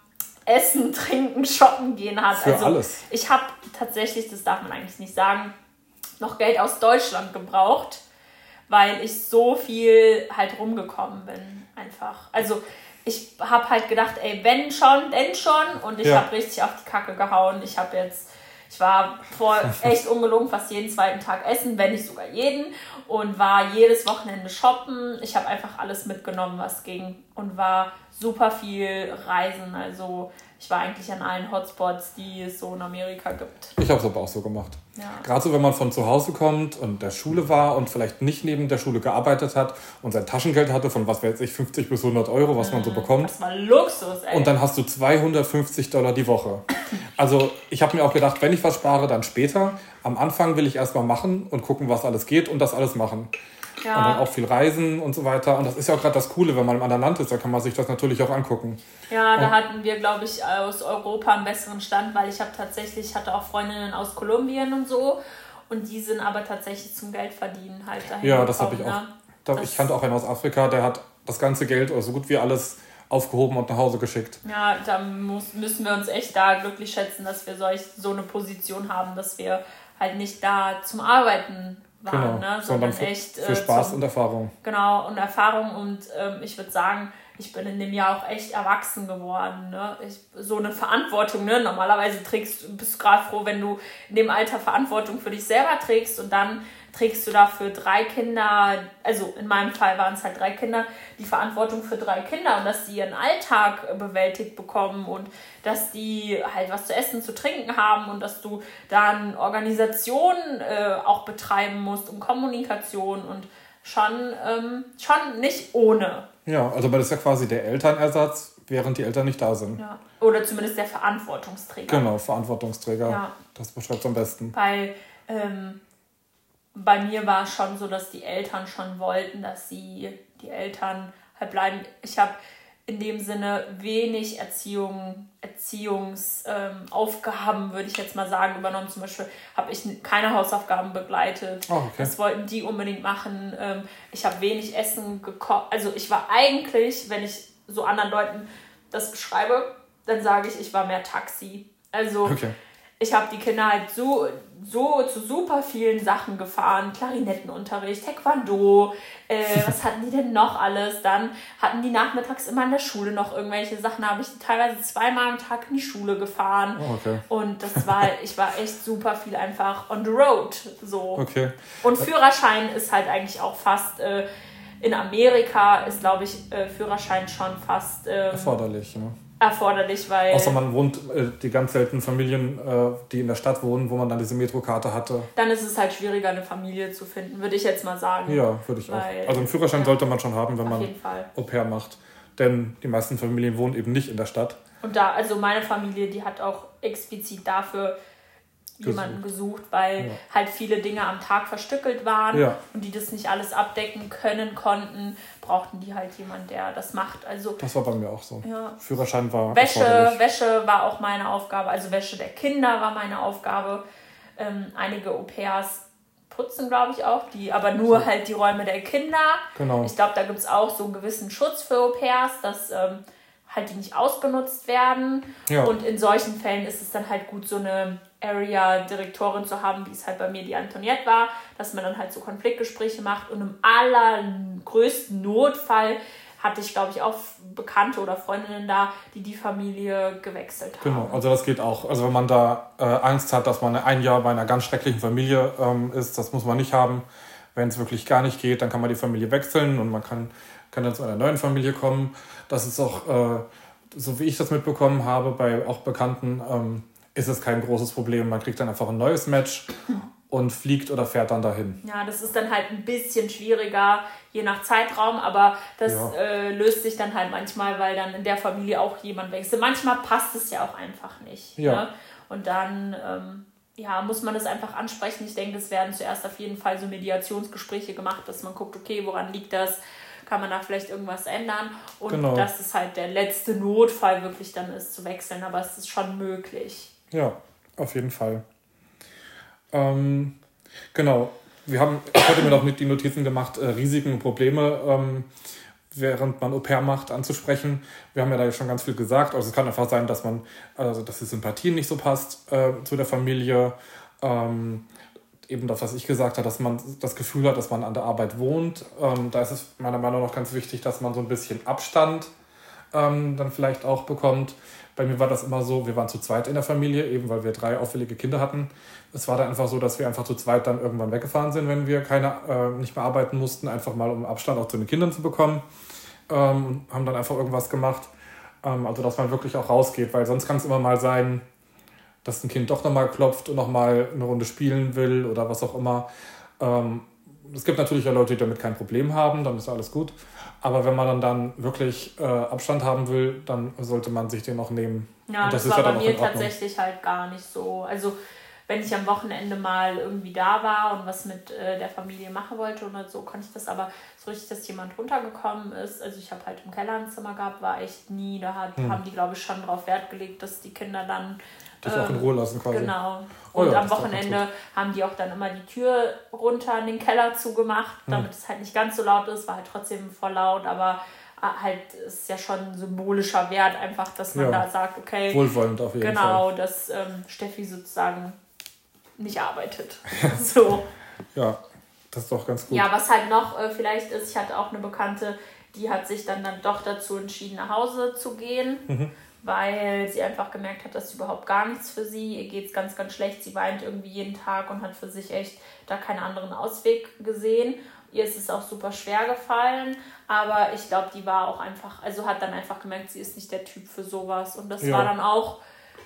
Essen, Trinken, Shoppen gehen hat. Für also alles. ich habe tatsächlich, das darf man eigentlich nicht sagen, noch Geld aus Deutschland gebraucht, weil ich so viel halt rumgekommen bin einfach. Also ich habe halt gedacht, ey, wenn schon, denn schon und ich ja. habe richtig auf die Kacke gehauen. Ich habe jetzt ich war vor echt ungelogen fast jeden zweiten Tag essen, wenn nicht sogar jeden. Und war jedes Wochenende shoppen. Ich habe einfach alles mitgenommen, was ging. Und war super viel reisen. Also ich war eigentlich an allen Hotspots, die es so in Amerika gibt. Ich habe es aber auch so gemacht. Ja. Gerade so, wenn man von zu Hause kommt und der Schule war und vielleicht nicht neben der Schule gearbeitet hat und sein Taschengeld hatte von, was weiß ich, 50 bis 100 Euro, was man so mhm. bekommt. Das war Luxus, ey. Und dann hast du 250 Dollar die Woche. Also ich habe mir auch gedacht, wenn ich was spare, dann später. Am Anfang will ich erstmal machen und gucken, was alles geht und das alles machen. Ja. Und dann auch viel reisen und so weiter. Und das ist ja auch gerade das Coole, wenn man im anderen Land ist, da kann man sich das natürlich auch angucken. Ja, da und hatten wir, glaube ich, aus Europa einen besseren Stand, weil ich habe tatsächlich, hatte auch Freundinnen aus Kolumbien und so. Und die sind aber tatsächlich zum Geldverdienen halt dahin Ja, das habe ich auch. Ne? Da, ich kannte auch einen aus Afrika, der hat das ganze Geld oder so gut wie alles aufgehoben und nach Hause geschickt. Ja, da muss, müssen wir uns echt da glücklich schätzen, dass wir solch, so eine Position haben, dass wir halt nicht da zum Arbeiten waren, genau, ne? sondern, sondern für, echt für äh, Spaß zum, und Erfahrung. Genau, und Erfahrung und ähm, ich würde sagen, ich bin in dem Jahr auch echt erwachsen geworden. Ne? Ich, so eine Verantwortung, ne? normalerweise trägst, bist du gerade froh, wenn du in dem Alter Verantwortung für dich selber trägst und dann trägst du dafür drei Kinder, also in meinem Fall waren es halt drei Kinder, die Verantwortung für drei Kinder und dass die ihren Alltag bewältigt bekommen und dass die halt was zu essen, zu trinken haben und dass du dann Organisation äh, auch betreiben musst und Kommunikation und schon, ähm, schon nicht ohne. Ja, also das ist ja quasi der Elternersatz, während die Eltern nicht da sind. Ja. Oder zumindest der Verantwortungsträger. Genau, Verantwortungsträger. Ja. Das beschreibt es am besten. Weil ähm, bei mir war es schon so, dass die Eltern schon wollten, dass sie, die Eltern halt bleiben. Ich habe in dem Sinne wenig Erziehung, Erziehungsaufgaben, ähm, würde ich jetzt mal sagen, übernommen. Zum Beispiel habe ich keine Hausaufgaben begleitet. Oh, okay. Das wollten die unbedingt machen. Ähm, ich habe wenig Essen gekocht. Also ich war eigentlich, wenn ich so anderen Leuten das beschreibe, dann sage ich, ich war mehr Taxi. Also okay ich habe die Kinder halt so, so zu super vielen Sachen gefahren. Klarinettenunterricht, Taekwondo, äh, was hatten die denn noch alles? Dann hatten die nachmittags immer in der Schule noch irgendwelche Sachen. Da habe ich teilweise zweimal am Tag in die Schule gefahren. Oh, okay. Und das war, ich war echt super viel einfach on the road. So. Okay. Und Führerschein ist halt eigentlich auch fast. Äh, in Amerika ist, glaube ich, äh, Führerschein schon fast ähm, erforderlich. Ne? Erforderlich, weil. Außer man wohnt äh, die ganz seltenen Familien, äh, die in der Stadt wohnen, wo man dann diese Metrokarte hatte. Dann ist es halt schwieriger, eine Familie zu finden, würde ich jetzt mal sagen. Ja, würde ich weil, auch. Also einen Führerschein ja, sollte man schon haben, wenn man Au pair macht. Denn die meisten Familien wohnen eben nicht in der Stadt. Und da, also meine Familie, die hat auch explizit dafür jemanden gesucht, weil ja. halt viele Dinge am Tag verstückelt waren ja. und die das nicht alles abdecken können konnten, brauchten die halt jemanden, der das macht. Also das war bei mir auch so. Ja. Führerschein war Wäsche, Wäsche war auch meine Aufgabe, also Wäsche der Kinder war meine Aufgabe. Ähm, einige Au-pairs putzen, glaube ich, auch, die, aber nur so. halt die Räume der Kinder. Genau. Ich glaube, da gibt es auch so einen gewissen Schutz für Au-pairs, dass ähm, halt die nicht ausgenutzt werden. Ja. Und in solchen Fällen ist es dann halt gut, so eine Area-Direktorin zu haben, wie es halt bei mir die Antoniette war, dass man dann halt so Konfliktgespräche macht und im allergrößten Notfall hatte ich, glaube ich, auch Bekannte oder Freundinnen da, die die Familie gewechselt haben. Genau, also das geht auch. Also wenn man da äh, Angst hat, dass man ein Jahr bei einer ganz schrecklichen Familie ähm, ist, das muss man nicht haben. Wenn es wirklich gar nicht geht, dann kann man die Familie wechseln und man kann, kann dann zu einer neuen Familie kommen. Das ist auch, äh, so wie ich das mitbekommen habe, bei auch Bekannten, ähm, ist es kein großes Problem. Man kriegt dann einfach ein neues Match und fliegt oder fährt dann dahin. Ja, das ist dann halt ein bisschen schwieriger, je nach Zeitraum, aber das ja. äh, löst sich dann halt manchmal, weil dann in der Familie auch jemand wechselt. Manchmal passt es ja auch einfach nicht. Ja. Ne? Und dann ähm, ja, muss man das einfach ansprechen. Ich denke, es werden zuerst auf jeden Fall so Mediationsgespräche gemacht, dass man guckt, okay, woran liegt das? Kann man da vielleicht irgendwas ändern? Und genau. dass es halt der letzte Notfall wirklich dann ist, zu wechseln. Aber es ist schon möglich. Ja, auf jeden Fall. Ähm, genau. Wir haben, ich hatte mir noch mit die Notizen gemacht, äh, Risiken und Probleme, ähm, während man Au pair macht, anzusprechen. Wir haben ja da schon ganz viel gesagt. Also es kann einfach sein, dass man, also dass die Sympathie nicht so passt äh, zu der Familie. Ähm, eben das, was ich gesagt habe, dass man das Gefühl hat, dass man an der Arbeit wohnt. Ähm, da ist es meiner Meinung nach ganz wichtig, dass man so ein bisschen Abstand ähm, dann vielleicht auch bekommt. Bei mir war das immer so, wir waren zu zweit in der Familie, eben weil wir drei auffällige Kinder hatten. Es war dann einfach so, dass wir einfach zu zweit dann irgendwann weggefahren sind, wenn wir keine, äh, nicht mehr arbeiten mussten, einfach mal um Abstand auch zu den Kindern zu bekommen. Ähm, haben dann einfach irgendwas gemacht. Ähm, also, dass man wirklich auch rausgeht, weil sonst kann es immer mal sein, dass ein Kind doch nochmal klopft und nochmal eine Runde spielen will oder was auch immer. Ähm, es gibt natürlich auch Leute, die damit kein Problem haben, dann ist alles gut. Aber wenn man dann, dann wirklich äh, Abstand haben will, dann sollte man sich den auch nehmen. Ja, das, das war bei mir tatsächlich halt gar nicht so. Also wenn ich am Wochenende mal irgendwie da war und was mit äh, der Familie machen wollte oder so, konnte ich das aber so richtig, dass jemand runtergekommen ist. Also ich habe halt im Keller ein Zimmer gehabt, war echt nie. Da hat, hm. haben die, glaube ich, schon darauf Wert gelegt, dass die Kinder dann Dich auch in Ruhe lassen quasi. Genau. Oh, und ja, am Wochenende haben die auch dann immer die Tür runter in den Keller zugemacht, damit hm. es halt nicht ganz so laut ist, war halt trotzdem voll laut, aber äh, halt ist ja schon ein symbolischer Wert einfach, dass man ja. da sagt, okay, wohlwollend auf jeden genau, Fall. dass ähm, Steffi sozusagen nicht arbeitet. so. Ja, das ist doch ganz gut. Ja, was halt noch äh, vielleicht ist, ich hatte auch eine Bekannte, die hat sich dann, dann doch dazu entschieden, nach Hause zu gehen. Mhm weil sie einfach gemerkt hat, dass sie überhaupt gar nichts für sie. Ihr geht es ganz, ganz schlecht. Sie weint irgendwie jeden Tag und hat für sich echt da keinen anderen Ausweg gesehen. Ihr ist es auch super schwer gefallen, aber ich glaube, die war auch einfach, also hat dann einfach gemerkt, sie ist nicht der Typ für sowas. Und das ja. war dann auch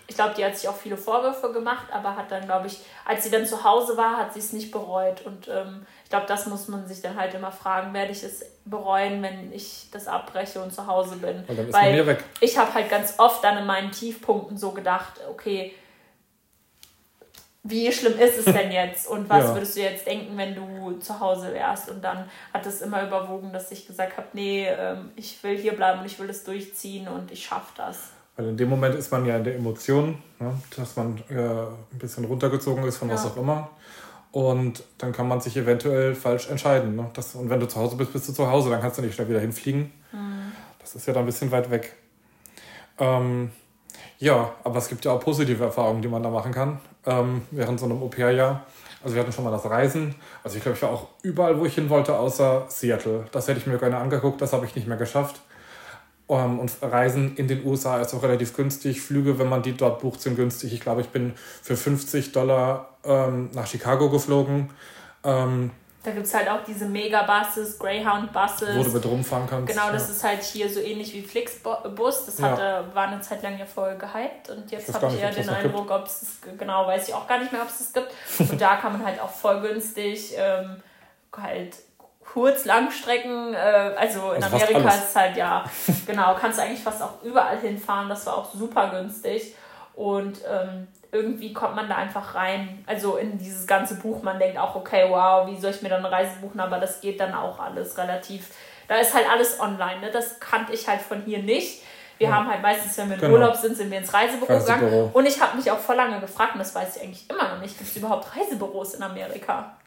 ich glaube, die hat sich auch viele Vorwürfe gemacht, aber hat dann, glaube ich, als sie dann zu Hause war, hat sie es nicht bereut. Und ähm, ich glaube, das muss man sich dann halt immer fragen, werde ich es bereuen, wenn ich das abbreche und zu Hause bin. Und dann ist Weil mir weg. ich habe halt ganz oft dann in meinen Tiefpunkten so gedacht, okay, wie schlimm ist es denn jetzt und was ja. würdest du jetzt denken, wenn du zu Hause wärst? Und dann hat es immer überwogen, dass ich gesagt habe, nee, ähm, ich will hier bleiben und ich will es durchziehen und ich schaffe das. Weil in dem Moment ist man ja in der Emotion, ne, dass man äh, ein bisschen runtergezogen ist von ja. was auch immer. Und dann kann man sich eventuell falsch entscheiden. Ne? Das, und wenn du zu Hause bist, bist du zu Hause, dann kannst du nicht schnell wieder hinfliegen. Mhm. Das ist ja dann ein bisschen weit weg. Ähm, ja, aber es gibt ja auch positive Erfahrungen, die man da machen kann ähm, während so einem Au-pair-Jahr. Also wir hatten schon mal das Reisen. Also ich glaube, ich war auch überall, wo ich hin wollte, außer Seattle. Das hätte ich mir gerne angeguckt, das habe ich nicht mehr geschafft. Um, ähm, und Reisen in den USA ist auch relativ günstig. Flüge, wenn man die dort bucht, sind günstig. Ich glaube, ich bin für 50 Dollar ähm, nach Chicago geflogen. Ähm, da gibt es halt auch diese Mega-Buses, Greyhound-Buses. Wo du mit rumfahren kannst. Genau, das ja. ist halt hier so ähnlich wie Flixbus. Das hatte, ja. war eine Zeit lang ja voll gehypt und jetzt habe ich eher den Eindruck, ob es genau, weiß ich auch gar nicht mehr, ob es das gibt. Und da kann man halt auch voll günstig ähm, halt kurz Langstrecken, äh, also in also Amerika ist es halt ja, genau, kannst du eigentlich fast auch überall hinfahren. Das war auch super günstig. Und ähm, irgendwie kommt man da einfach rein, also in dieses ganze Buch. Man denkt auch, okay, wow, wie soll ich mir dann eine Reise buchen? Aber das geht dann auch alles relativ. Da ist halt alles online. Ne? Das kannte ich halt von hier nicht. Wir ja. haben halt meistens, wenn wir im genau. Urlaub sind, sind wir ins Reisebüro, Reisebüro. gegangen. Und ich habe mich auch vor lange gefragt, und das weiß ich eigentlich immer noch nicht, gibt es überhaupt Reisebüros in Amerika?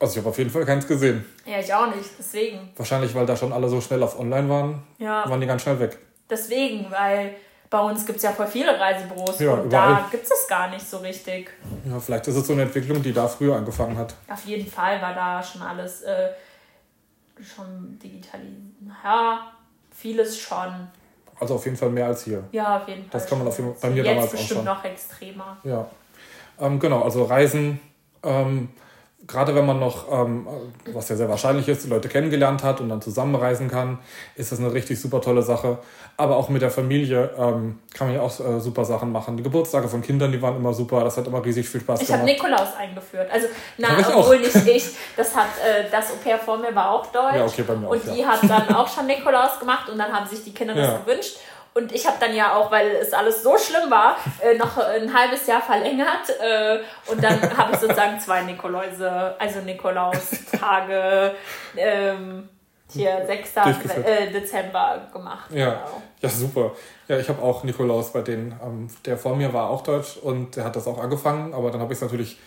Also ich habe auf jeden Fall keins gesehen. Ja, ich auch nicht, deswegen. Wahrscheinlich, weil da schon alle so schnell auf online waren, ja. waren die ganz schnell weg. Deswegen, weil bei uns gibt es ja voll viele Reisebüros ja, und überall. da gibt es es gar nicht so richtig. Ja, vielleicht ist es so eine Entwicklung, die da früher angefangen hat. Auf jeden Fall war da schon alles äh, schon digitalisiert. Ja, vieles schon. Also auf jeden Fall mehr als hier. Ja, auf jeden Fall. Das kann man auf jeden, bei mir Jetzt damals bestimmt auch schon. noch extremer. Ja. Ähm, genau, also Reisen. Ähm, gerade wenn man noch, ähm, was ja sehr wahrscheinlich ist, die Leute kennengelernt hat und dann zusammenreisen kann, ist das eine richtig super tolle Sache. Aber auch mit der Familie ähm, kann man ja auch äh, super Sachen machen. Die Geburtstage von Kindern, die waren immer super. Das hat immer riesig viel Spaß ich gemacht. Ich habe Nikolaus eingeführt. Also, na, obwohl auch. nicht ich. Das hat äh, das Au pair vor mir war auch deutsch. Ja, okay, bei mir und auch, die ja. hat dann auch schon Nikolaus gemacht und dann haben sich die Kinder das gewünscht. Und ich habe dann ja auch, weil es alles so schlimm war, äh, noch ein halbes Jahr verlängert. Äh, und dann habe ich sozusagen zwei Nikoläuse, also Nikolaustage, ähm, hier 6. Äh, Dezember gemacht. Ja, genau. ja super. Ja, ich habe auch Nikolaus bei denen. Ähm, der vor mir war auch deutsch und der hat das auch angefangen, aber dann habe ich es natürlich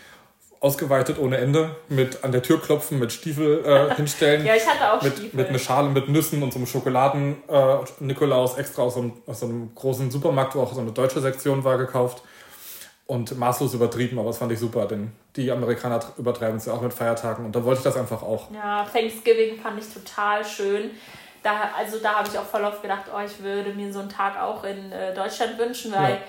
ausgeweitet ohne Ende mit an der Tür klopfen, mit Stiefel äh, hinstellen. ja, ich hatte auch mit, Stiefel. Mit einer Schale mit Nüssen und so einem Schokoladen-Nikolaus äh, extra aus so, einem, aus so einem großen Supermarkt, wo auch so eine deutsche Sektion war, gekauft. Und maßlos übertrieben, aber das fand ich super, denn die Amerikaner übertreiben es ja auch mit Feiertagen und da wollte ich das einfach auch. Ja, Thanksgiving fand ich total schön. Da, also da habe ich auch voll oft gedacht, oh, ich würde mir so einen Tag auch in äh, Deutschland wünschen, weil ja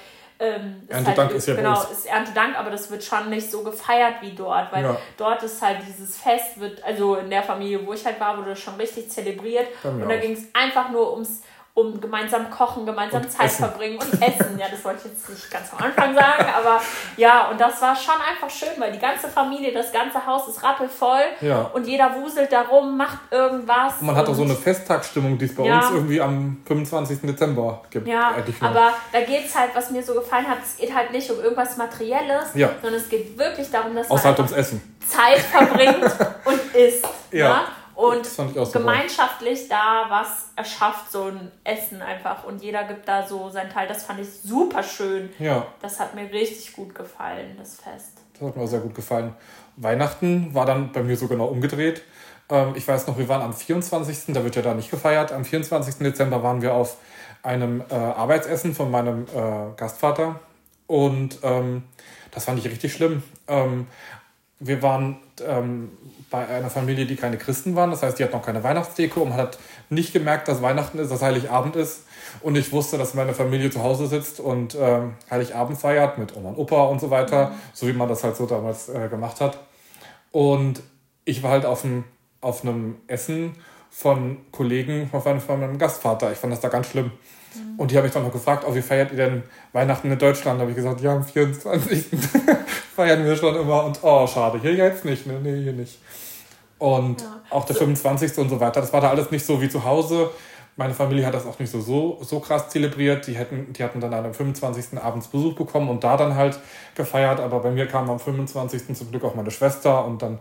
ähm, Erntedank halt, ist ja Genau, ist Erntedank, aber das wird schon nicht so gefeiert wie dort, weil ja. dort ist halt dieses Fest, wird, also in der Familie, wo ich halt war, wurde das schon richtig zelebriert. Und da ging es einfach nur ums um gemeinsam kochen, gemeinsam und Zeit essen. verbringen und essen. Ja, das wollte ich jetzt nicht ganz am Anfang sagen, aber ja, und das war schon einfach schön, weil die ganze Familie, das ganze Haus ist rappelvoll ja. und jeder wuselt darum, macht irgendwas. Und man hat auch so eine Festtagsstimmung, die es bei ja. uns irgendwie am 25. Dezember gibt. Ja, aber da geht es halt, was mir so gefallen hat, es geht halt nicht um irgendwas Materielles, ja. sondern es geht wirklich darum, dass man Essen. Zeit verbringt und isst. Ja. Ne? Und gemeinschaftlich da was erschafft, so ein Essen einfach. Und jeder gibt da so seinen Teil. Das fand ich super schön. Ja. Das hat mir richtig gut gefallen, das Fest. Das hat mir auch sehr gut gefallen. Weihnachten war dann bei mir so genau umgedreht. Ähm, ich weiß noch, wir waren am 24., da wird ja da nicht gefeiert. Am 24. Dezember waren wir auf einem äh, Arbeitsessen von meinem äh, Gastvater. Und ähm, das fand ich richtig schlimm. Ähm, wir waren ähm, bei einer Familie, die keine Christen waren. Das heißt, die hat noch keine Weihnachtsdeko und man hat nicht gemerkt, dass Weihnachten ist, dass Heiligabend ist. Und ich wusste, dass meine Familie zu Hause sitzt und ähm, Heiligabend feiert mit Oma und Opa und so weiter, mhm. so wie man das halt so damals äh, gemacht hat. Und ich war halt auf einem, auf einem Essen von Kollegen von meinem Gastvater. Ich fand das da ganz schlimm. Mhm. Und die habe ich dann noch gefragt, oh, wie feiert ihr denn Weihnachten in Deutschland? Da habe ich gesagt, ja, am 24. feiern wir schon immer und oh, schade, hier jetzt nicht, ne? nee, hier nicht. Und ja. auch der 25. und so weiter, das war da alles nicht so wie zu Hause. Meine Familie hat das auch nicht so, so, so krass zelebriert. Die, hätten, die hatten dann am 25. abends Besuch bekommen und da dann halt gefeiert. Aber bei mir kam am 25. zum Glück auch meine Schwester und dann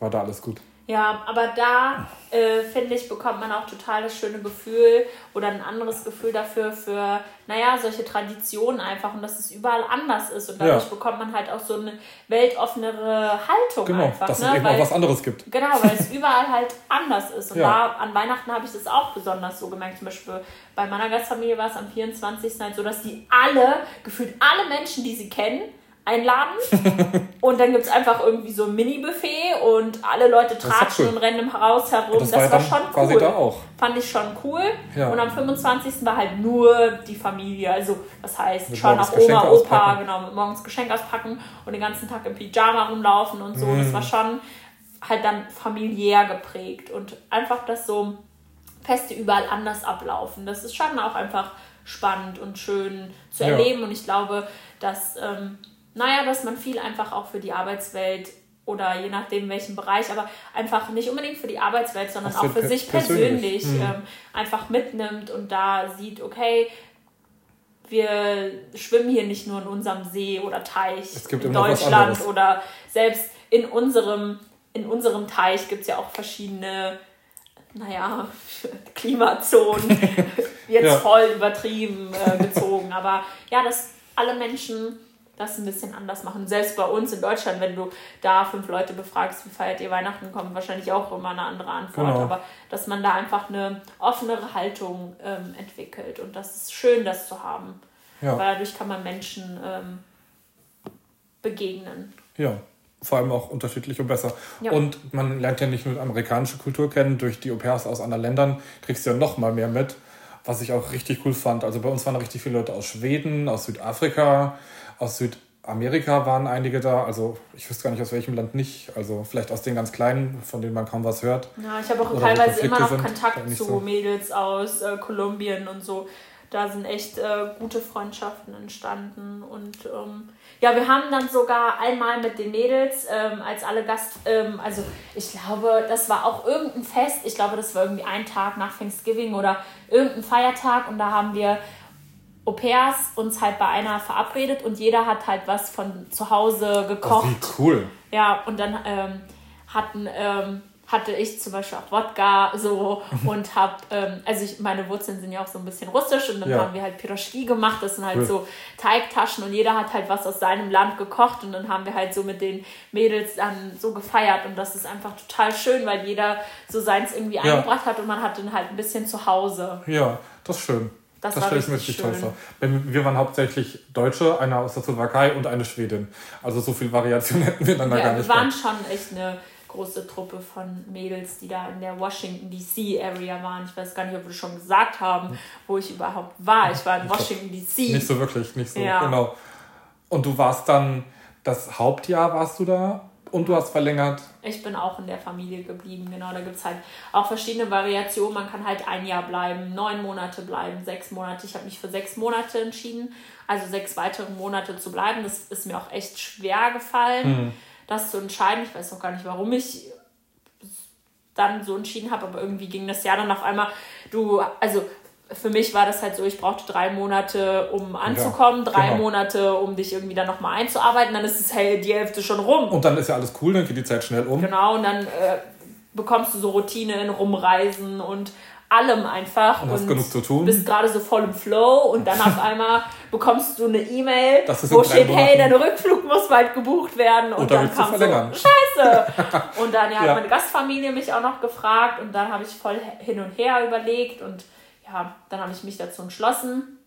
war da alles gut. Ja, aber da äh, finde ich, bekommt man auch total das schöne Gefühl oder ein anderes Gefühl dafür für, naja, solche Traditionen einfach und dass es überall anders ist. Und dadurch ja. bekommt man halt auch so eine weltoffenere Haltung genau, einfach. Dass ne? es eben weil, auch was anderes gibt. Genau, weil es überall halt anders ist. Und ja. da an Weihnachten habe ich das auch besonders so gemerkt. Zum Beispiel bei meiner Gastfamilie war es am 24. halt so, dass die alle, gefühlt alle Menschen, die sie kennen, einladen. und dann gibt es einfach irgendwie so ein Mini-Buffet und alle Leute tratschen cool. und rennen im Haus herum. Das, das war, schon quasi cool. Da auch. Fand ich schon cool. Ja. Und am 25. war halt nur die Familie. Also, das heißt, mit schon auch Oma, Opa, genau, mit morgens Geschenk auspacken und den ganzen Tag im Pyjama rumlaufen und so. Mhm. Das war schon halt dann familiär geprägt und einfach, dass so Feste überall anders ablaufen. Das ist schon auch einfach spannend und schön zu erleben. Ja. Und ich glaube, dass ähm, naja, dass man viel einfach auch für die Arbeitswelt oder je nachdem welchen Bereich, aber einfach nicht unbedingt für die Arbeitswelt, sondern auch, auch für, sich persönlich, persönlich mhm. ähm, einfach mitnimmt und da sieht, okay, wir schwimmen hier nicht nur in unserem See oder Teich in Deutschland oder selbst in unserem, in unserem Teich gibt es ja auch verschiedene, naja, Klimazonen, jetzt ja. voll übertrieben äh, gezogen, aber ja, dass alle Menschen das ein bisschen anders machen. Selbst bei uns in Deutschland, wenn du da fünf Leute befragst, wie feiert ihr Weihnachten, kommt wahrscheinlich auch immer eine andere Antwort. Genau. Aber dass man da einfach eine offenere Haltung ähm, entwickelt. Und das ist schön, das zu haben. Ja. Weil dadurch kann man Menschen ähm, begegnen. Ja, vor allem auch unterschiedlich und besser. Ja. Und man lernt ja nicht nur amerikanische Kultur kennen, durch die Au-pairs aus anderen Ländern kriegst du ja noch mal mehr mit, was ich auch richtig cool fand. Also bei uns waren richtig viele Leute aus Schweden, aus Südafrika, aus Südamerika waren einige da, also ich wüsste gar nicht aus welchem Land nicht, also vielleicht aus den ganz kleinen, von denen man kaum was hört. Ja, ich habe auch teilweise immer noch Kontakt zu so. Mädels aus äh, Kolumbien und so. Da sind echt äh, gute Freundschaften entstanden und ähm, ja, wir haben dann sogar einmal mit den Mädels, ähm, als alle Gast, ähm, also ich glaube, das war auch irgendein Fest, ich glaube, das war irgendwie ein Tag nach Thanksgiving oder irgendein Feiertag und da haben wir Au-pairs uns halt bei einer verabredet und jeder hat halt was von zu Hause gekocht. Oh, wie cool. Ja, und dann ähm, hatten, ähm, hatte ich zum Beispiel auch Wodka so und hab, ähm, also ich, meine Wurzeln sind ja auch so ein bisschen russisch und dann ja. haben wir halt Piroschki gemacht, das sind halt cool. so Teigtaschen und jeder hat halt was aus seinem Land gekocht und dann haben wir halt so mit den Mädels dann so gefeiert und das ist einfach total schön, weil jeder so seins irgendwie ja. eingebracht hat und man hat dann halt ein bisschen zu Hause. Ja, das ist schön. Das, das stelle ich mir richtig toll vor. Wir waren hauptsächlich Deutsche, einer aus der Slowakei und eine Schwedin. Also so viel Variation hätten wir dann ja, da gar nicht. Wir waren gehabt. schon echt eine große Truppe von Mädels, die da in der Washington DC Area waren. Ich weiß gar nicht, ob wir schon gesagt haben, wo ich überhaupt war. Ich war in Washington DC. Nicht so wirklich, nicht so, ja. genau. Und du warst dann, das Hauptjahr warst du da und du hast verlängert? Ich bin auch in der Familie geblieben, genau. Da gibt es halt auch verschiedene Variationen. Man kann halt ein Jahr bleiben, neun Monate bleiben, sechs Monate. Ich habe mich für sechs Monate entschieden, also sechs weitere Monate zu bleiben. Das ist mir auch echt schwer gefallen, mhm. das zu entscheiden. Ich weiß auch gar nicht, warum ich dann so entschieden habe, aber irgendwie ging das Jahr dann auf einmal, du, also für mich war das halt so, ich brauchte drei Monate, um anzukommen, ja, drei genau. Monate, um dich irgendwie dann nochmal einzuarbeiten, dann ist es hey, die Hälfte schon rum. Und dann ist ja alles cool, dann geht die Zeit schnell um. Genau, und dann äh, bekommst du so Routine in Rumreisen und allem einfach. Und hast und genug zu tun. bist gerade so voll im Flow und dann auf einmal bekommst du eine E-Mail, wo steht, hey, dein Rückflug muss bald gebucht werden. Und, und dann kam so, scheiße. und dann ja, ja. hat meine Gastfamilie mich auch noch gefragt und dann habe ich voll hin und her überlegt und ja, dann habe ich mich dazu entschlossen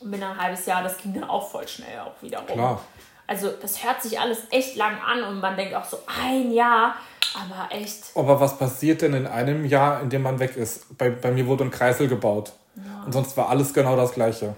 und bin dann ein halbes Jahr, das ging dann auch voll schnell auch wieder rum. Klar. Also das hört sich alles echt lang an und man denkt auch so, ein Jahr, aber echt. Aber was passiert denn in einem Jahr, in dem man weg ist? Bei, bei mir wurde ein Kreisel gebaut. Ja. Und sonst war alles genau das Gleiche.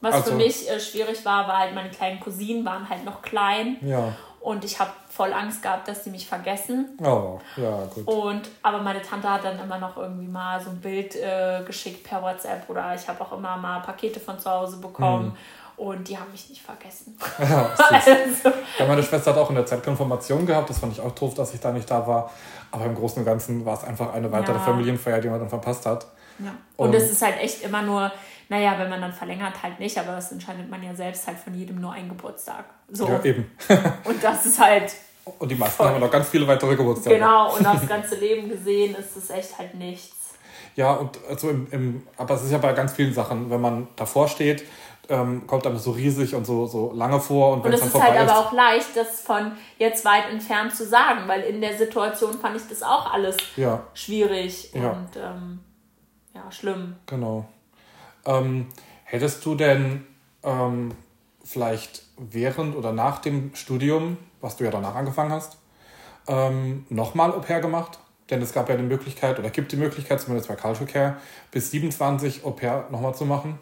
Was also, für mich äh, schwierig war, war halt, meine kleinen Cousinen waren halt noch klein. Ja. Und ich habe voll Angst gehabt, dass sie mich vergessen. Oh, ja, gut. Und, aber meine Tante hat dann immer noch irgendwie mal so ein Bild äh, geschickt per WhatsApp oder ich habe auch immer mal Pakete von zu Hause bekommen. Hm. Und die haben mich nicht vergessen. Ja, also. ja, meine Schwester hat auch in der Zeit Konfirmation gehabt. Das fand ich auch doof, dass ich da nicht da war. Aber im Großen und Ganzen war es einfach eine weitere ja. Familienfeier, die man dann verpasst hat. Ja. Und es ist halt echt immer nur, naja, wenn man dann verlängert, halt nicht, aber das entscheidet man ja selbst halt von jedem nur einen Geburtstag. So. Ja, eben. und das ist halt. Und die meisten voll. haben noch ganz viele weitere Geburtstage. Genau, und das ganze Leben gesehen ist es echt halt nichts. Ja, und also im, im, aber es ist ja bei ganz vielen Sachen, wenn man davor steht, ähm, kommt einem so riesig und so, so lange vor. Und, und es ist halt ist, aber auch leicht, das von jetzt weit entfernt zu sagen, weil in der Situation fand ich das auch alles ja. schwierig ja. und ähm, ja, schlimm. Genau. Ähm, hättest du denn ähm, vielleicht während oder nach dem Studium, was du ja danach angefangen hast, ähm, nochmal Au pair gemacht? Denn es gab ja die Möglichkeit, oder gibt die Möglichkeit, zumindest bei Culture Care, bis 27 Au pair nochmal zu machen.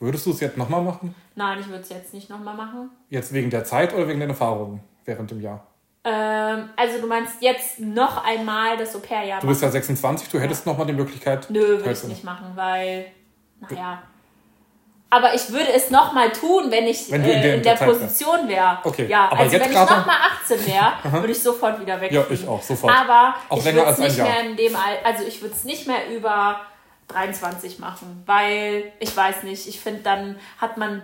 Würdest du es jetzt nochmal machen? Nein, ich würde es jetzt nicht nochmal machen. Jetzt wegen der Zeit oder wegen den Erfahrungen während dem Jahr? Ähm, also du meinst jetzt noch einmal das Au-pair-Jahr Du bist ja 26, du hättest ja. nochmal die Möglichkeit. Nö, würde ich nicht machen, weil, naja. Aber ich würde es nochmal tun, wenn ich wenn äh, in, der, in der, Position wäre. Okay. Ja, aber also wenn ich nochmal 18 wäre, würde ich sofort wieder weg. Ja, ich auch, sofort. Aber auch ich würde es nicht mehr in dem Al also ich würde es nicht mehr über 23 machen, weil ich weiß nicht, ich finde, dann hat man,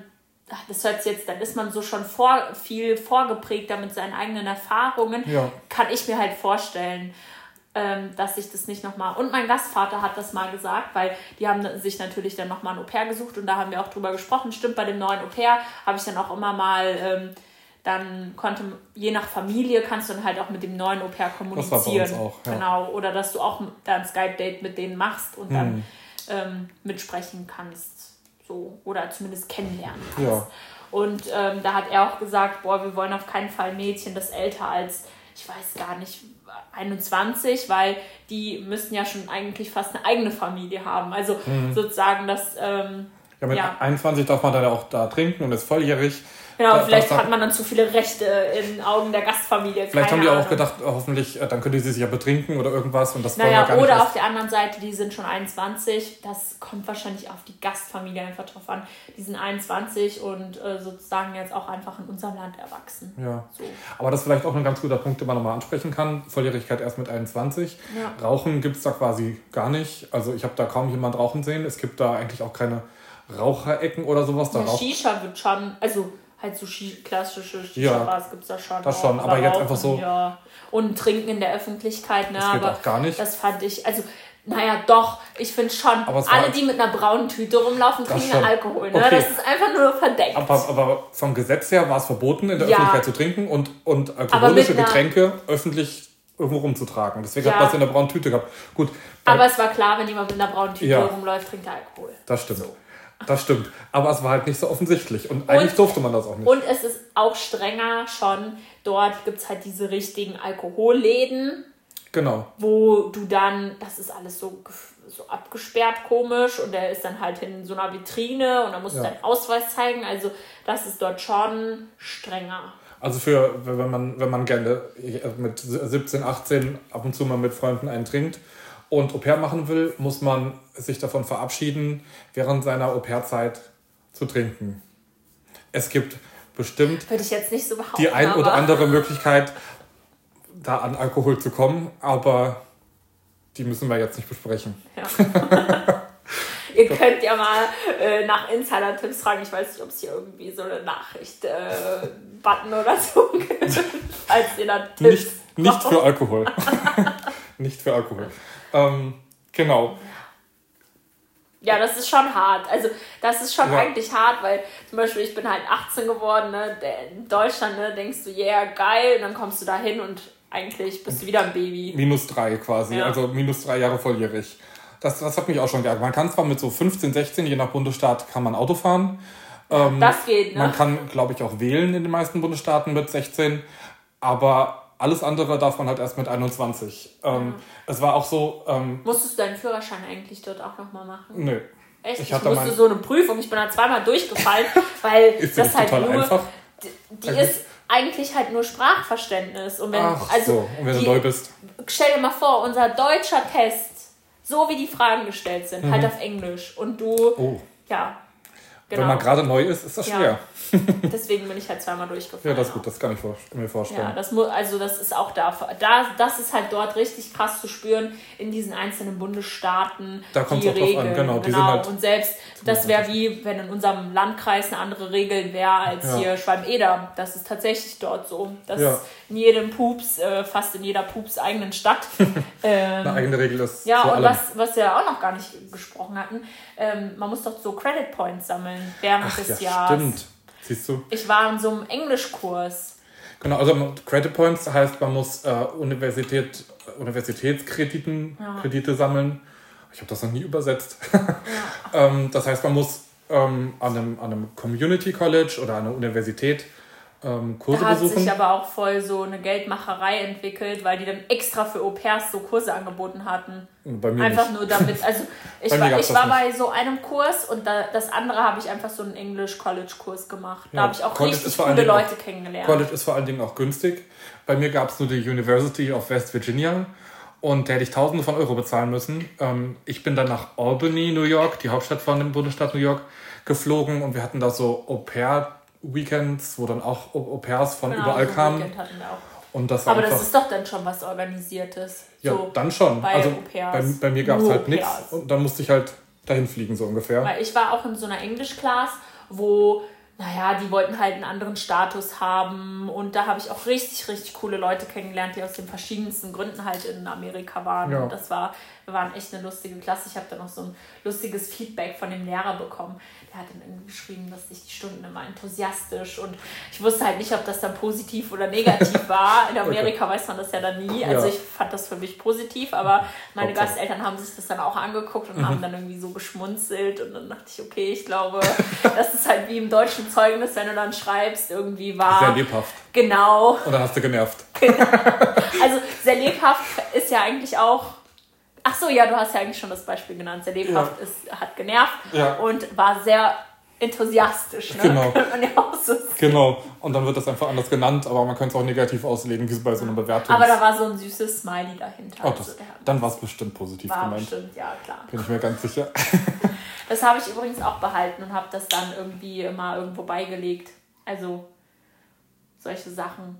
das hört sich jetzt, dann ist man so schon vor, viel vorgeprägter mit seinen eigenen Erfahrungen, ja. kann ich mir halt vorstellen, ähm, dass ich das nicht nochmal. Und mein Gastvater hat das mal gesagt, weil die haben sich natürlich dann nochmal ein Au-pair gesucht und da haben wir auch drüber gesprochen. Stimmt, bei dem neuen Au-pair habe ich dann auch immer mal. Ähm, dann konnte, je nach Familie, kannst du dann halt auch mit dem neuen Au-pair kommunizieren. Das war auch, ja. Genau. Oder dass du auch da ein Skype-Date mit denen machst und hm. dann ähm, mitsprechen kannst. So. Oder zumindest kennenlernen kannst. Ja. Und ähm, da hat er auch gesagt, boah, wir wollen auf keinen Fall Mädchen, das älter als, ich weiß gar nicht, 21, weil die müssten ja schon eigentlich fast eine eigene Familie haben. Also mhm. sozusagen das. Ähm, ja, mit ja. 21 darf man dann auch da trinken und ist volljährig. Genau, da, vielleicht hat man dann zu viele Rechte in Augen der Gastfamilie. Vielleicht haben die auch gedacht, hoffentlich, äh, dann könnte sie sich ja betrinken oder irgendwas und das naja, gar oder nicht auf der anderen Seite, die sind schon 21. Das kommt wahrscheinlich auf die Gastfamilie einfach drauf an. Die sind 21 und äh, sozusagen jetzt auch einfach in unserem Land erwachsen. Ja. So. Aber das ist vielleicht auch ein ganz guter Punkt, den man nochmal ansprechen kann. Volljährigkeit erst mit 21. Ja. Rauchen gibt es da quasi gar nicht. Also ich habe da kaum jemand rauchen sehen. Es gibt da eigentlich auch keine Raucherecken oder sowas. Da ja, Shisha wird schon, also halt so klassische Shisha-Bars ja, gibt es da schon. Das schon, aber jetzt einfach so. Ja. Und trinken in der Öffentlichkeit, ne? Das geht aber auch gar nicht. Das fand ich, also, naja, doch, ich finde schon, alle, halt, die mit einer braunen Tüte rumlaufen, trinken Alkohol. Ne? Okay. Das ist einfach nur verdeckt. Aber, aber vom Gesetz her war es verboten, in der ja. Öffentlichkeit zu trinken und, und alkoholische Getränke öffentlich irgendwo rumzutragen. Deswegen ja. hat man es in der braunen Tüte gehabt. Gut. Aber es war klar, wenn jemand mit einer braunen Tüte ja. rumläuft, trinkt er Alkohol. Das stimmt. So. Das stimmt. Aber es war halt nicht so offensichtlich. Und, und eigentlich durfte man das auch nicht. Und es ist auch strenger schon. Dort gibt es halt diese richtigen Alkoholläden. Genau. Wo du dann, das ist alles so, so abgesperrt komisch und der ist dann halt in so einer Vitrine und da musst ja. du deinen Ausweis zeigen. Also das ist dort schon strenger. Also für, wenn man, wenn man gerne mit 17, 18 ab und zu mal mit Freunden einen trinkt und Au pair machen will, muss man sich davon verabschieden, während seiner Au pair-Zeit zu trinken. Es gibt bestimmt Würde ich jetzt nicht so die ein oder andere Möglichkeit, da an Alkohol zu kommen, aber die müssen wir jetzt nicht besprechen. Ja. Ihr könnt ja mal äh, nach Insider-Tipps fragen. Ich weiß nicht, ob es hier irgendwie so eine Nachricht-Button äh, oder so gibt. Falls ihr da Tipps Nicht, nicht für Alkohol. nicht für Alkohol. Ähm, genau. Ja, das ist schon hart. Also, das ist schon ja. eigentlich hart, weil zum Beispiel ich bin halt 18 geworden, ne? In Deutschland, ne, denkst du, yeah, geil, und dann kommst du da hin und eigentlich bist du wieder ein Baby. Minus drei quasi, ja. also minus drei Jahre volljährig. Das, das hat mich auch schon geärgert. Man kann zwar mit so 15, 16, je nach Bundesstaat, kann man Auto fahren. Ähm, das geht, ne? Man kann, glaube ich, auch wählen in den meisten Bundesstaaten mit 16, aber alles andere darf man halt erst mit 21. Ähm, es war auch so. Ähm, Musstest du deinen Führerschein eigentlich dort auch nochmal machen? Nö. Echt? Ich, ich musste so eine Prüfung, ich bin da zweimal durchgefallen, weil ist das halt nur. Einfach? Die, die ist eigentlich halt nur Sprachverständnis. Und wenn, Ach, also, so. und wenn die, du neu bist. Stell dir mal vor, unser deutscher Test, so wie die Fragen gestellt sind, halt mhm. halt auf Englisch. Und du. Oh. Ja. Wenn man gerade neu ist, ist das schwer. Ja. Deswegen bin ich halt zweimal durchgefallen. Ja, das ist gut, das kann ich mir vorstellen. Ja, das muss, also das ist auch da, da, das ist halt dort richtig krass zu spüren in diesen einzelnen Bundesstaaten. Da kommt es auch Regeln, drauf an, genau. genau. Halt und selbst, das wäre wie, wenn in unserem Landkreis eine andere Regel wäre als ja. hier Schwalm-Eder. Das ist tatsächlich dort so. Dass ja. in jedem Pups, äh, fast in jeder Pups eigenen Stadt. ähm, eine eigene Regel ist. Ja, und was, was wir auch noch gar nicht gesprochen hatten, ähm, man muss doch so Credit Points sammeln während Ach, des ja, Jahres. Stimmt. Siehst du? Ich war in so einem Englischkurs. Genau, also Credit Points heißt, man muss äh, Universität, Universitätskrediten ja. Kredite sammeln. Ich habe das noch nie übersetzt. Ja. ähm, das heißt, man muss ähm, an, einem, an einem Community College oder an einer Universität ähm, Kurse da hat besuchen. sich aber auch voll so eine Geldmacherei entwickelt, weil die dann extra für Au-pairs so Kurse angeboten hatten. Bei mir einfach nicht. nur damit. Also ich war, ich war bei so einem Kurs und da, das andere habe ich einfach so einen English College Kurs gemacht. Da ja, habe ich auch College richtig coole Leute auch, kennengelernt. College ist vor allen Dingen auch günstig. Bei mir gab es nur die University of West Virginia und da hätte ich Tausende von Euro bezahlen müssen. Ähm, ich bin dann nach Albany, New York, die Hauptstadt von dem Bundesstaat New York, geflogen und wir hatten da so Au-pair Weekends, wo dann auch Au-pairs von genau, überall so kamen. Und das Aber das ist doch dann schon was Organisiertes. Ja, so dann schon. Bei also bei, bei, mir gab es halt nichts und dann musste ich halt dahin fliegen, so ungefähr. Weil ich war auch in so einer Englisch-Class, wo naja, die wollten halt einen anderen Status haben. Und da habe ich auch richtig, richtig coole Leute kennengelernt, die aus den verschiedensten Gründen halt in Amerika waren. Ja. Und das war, wir waren echt eine lustige Klasse. Ich habe dann noch so ein lustiges Feedback von dem Lehrer bekommen. Der hat dann irgendwie geschrieben, dass ich die Stunden immer enthusiastisch und ich wusste halt nicht, ob das dann positiv oder negativ war. In Amerika okay. weiß man das ja dann nie. Also ja. ich fand das für mich positiv, aber meine Hauptsache. Gasteltern haben sich das dann auch angeguckt und mhm. haben dann irgendwie so geschmunzelt und dann dachte ich, okay, ich glaube, das ist halt wie im deutschen Zeugnis, wenn du dann schreibst, irgendwie war. Sehr lebhaft. Genau. Und dann hast du genervt. Genau. Also sehr lebhaft ist ja eigentlich auch. Ach so, ja, du hast ja eigentlich schon das Beispiel genannt. Sehr lebhaft ja. ist, hat genervt ja. und war sehr enthusiastisch. Ne? Genau. man ja auch so genau. Und dann wird das einfach anders genannt, aber man könnte es auch negativ auslegen, wie bei so einer Bewertung. Aber da war so ein süßes Smiley dahinter. Oh, das, also dann war es bestimmt positiv war gemeint. Bestimmt, ja, klar. Bin ich mir ganz sicher. das habe ich übrigens auch behalten und habe das dann irgendwie immer irgendwo beigelegt. Also solche Sachen.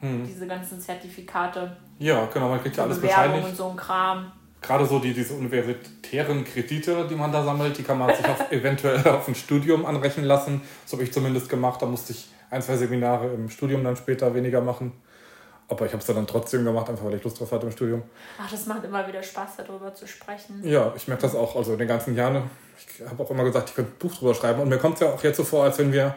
Hm. Diese ganzen Zertifikate. Ja, genau, man kriegt ja alles Bewerbung und so ein Kram gerade so die, diese universitären Kredite, die man da sammelt, die kann man sich auf, eventuell auf ein Studium anrechnen lassen. Das habe ich zumindest gemacht. Da musste ich ein, zwei Seminare im Studium dann später weniger machen. Aber ich habe es dann trotzdem gemacht, einfach weil ich Lust drauf hatte im Studium. Ach, das macht immer wieder Spaß, darüber zu sprechen. Ja, ich merke das auch. Also in den ganzen Jahren, ich habe auch immer gesagt, ich könnte ein Buch drüber schreiben. Und mir kommt es ja auch jetzt so vor, als wenn wir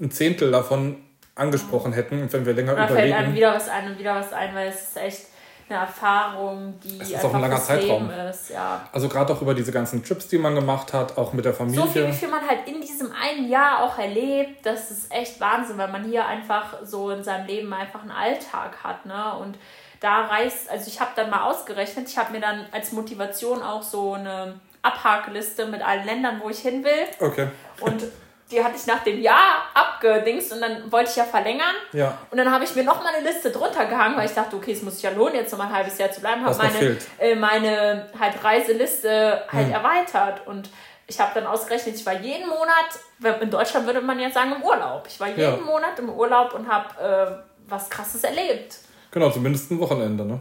ein Zehntel davon angesprochen hätten und wenn wir länger da überlegen. Da fällt einem wieder was ein und wieder was ein, weil es ist echt eine Erfahrung, die es ist auch ein langer Zeitraum. ist. Ja. Also gerade auch über diese ganzen Trips, die man gemacht hat, auch mit der Familie. So viel, wie viel man halt in diesem einen Jahr auch erlebt, das ist echt Wahnsinn, weil man hier einfach so in seinem Leben einfach einen Alltag hat. Ne? Und da reist, also ich habe dann mal ausgerechnet, ich habe mir dann als Motivation auch so eine Abhakeliste mit allen Ländern, wo ich hin will. Okay. Und die hatte ich nach dem Jahr abgedingst und dann wollte ich ja verlängern. Ja. Und dann habe ich mir noch mal eine Liste drunter gehangen, weil ich dachte, okay, es muss sich ja lohnen, jetzt noch mal ein halbes Jahr zu bleiben. Habe meine, äh, meine halt Reiseliste halt hm. erweitert und ich habe dann ausgerechnet, ich war jeden Monat, in Deutschland würde man jetzt sagen, im Urlaub. Ich war jeden ja. Monat im Urlaub und habe äh, was Krasses erlebt. Genau, zumindest ein Wochenende, ne?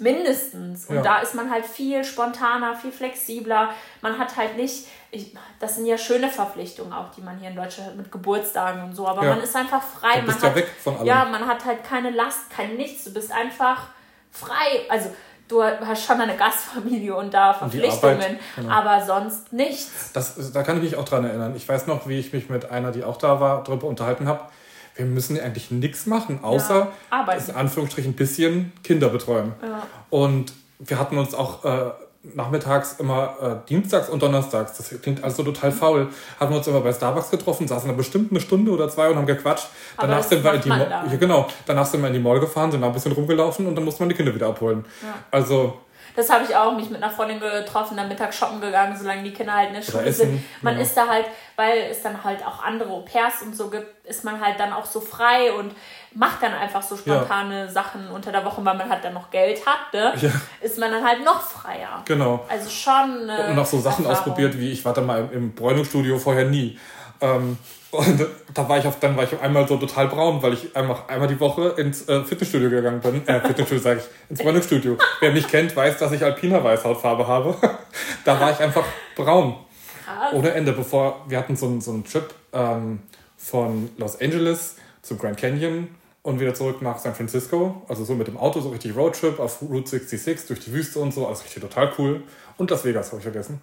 Mindestens. Und ja. da ist man halt viel spontaner, viel flexibler. Man hat halt nicht, ich, das sind ja schöne Verpflichtungen auch, die man hier in Deutschland hat mit Geburtstagen und so, aber ja. man ist einfach frei. Du bist man ja hat, weg von allem. Ja, man hat halt keine Last, kein Nichts. Du bist einfach frei. Also du hast schon eine Gastfamilie und da Verpflichtungen, und Arbeit, genau. aber sonst nichts. Das, da kann ich mich auch dran erinnern. Ich weiß noch, wie ich mich mit einer, die auch da war, darüber unterhalten habe wir müssen eigentlich nichts machen, außer ja, in Anführungsstrichen ein bisschen Kinder betreuen. Ja. Und wir hatten uns auch äh, nachmittags immer äh, dienstags und donnerstags, das klingt also total faul, haben wir uns immer bei Starbucks getroffen, saßen da bestimmt eine Stunde oder zwei und haben gequatscht. danach sind wir in die Mall, ja, genau, danach sind wir in die Mall gefahren, sind da ein bisschen rumgelaufen und dann musste man die Kinder wieder abholen. Ja. Also das habe ich auch, mich mit einer Freundin getroffen, dann Mittag shoppen gegangen, solange die Kinder halt in der Schule sind. Man ja. ist da halt, weil es dann halt auch andere Au-pairs und so gibt, ist man halt dann auch so frei und macht dann einfach so spontane ja. Sachen unter der Woche, weil man halt dann noch Geld hat, ne? Ja. ist man dann halt noch freier. Genau. Also schon. und noch so Sachen Erfahrung. ausprobiert, wie ich war da mal im Bräunungsstudio vorher nie Ähm, und da war ich auf, dann war ich auf einmal so total braun, weil ich einfach einmal die Woche ins äh, Fitnessstudio gegangen bin. Äh, Fitnessstudio sage ich, ins Running-Studio. Wer mich kennt, weiß, dass ich alpiner Weißhautfarbe habe. da war ich einfach braun. Krass. Ohne Ende, bevor wir hatten so einen, so einen Trip ähm, von Los Angeles zu Grand Canyon und wieder zurück nach San Francisco. Also so mit dem Auto, so richtig Roadtrip auf Route 66 durch die Wüste und so. Also richtig total cool. Und Las Vegas habe ich vergessen.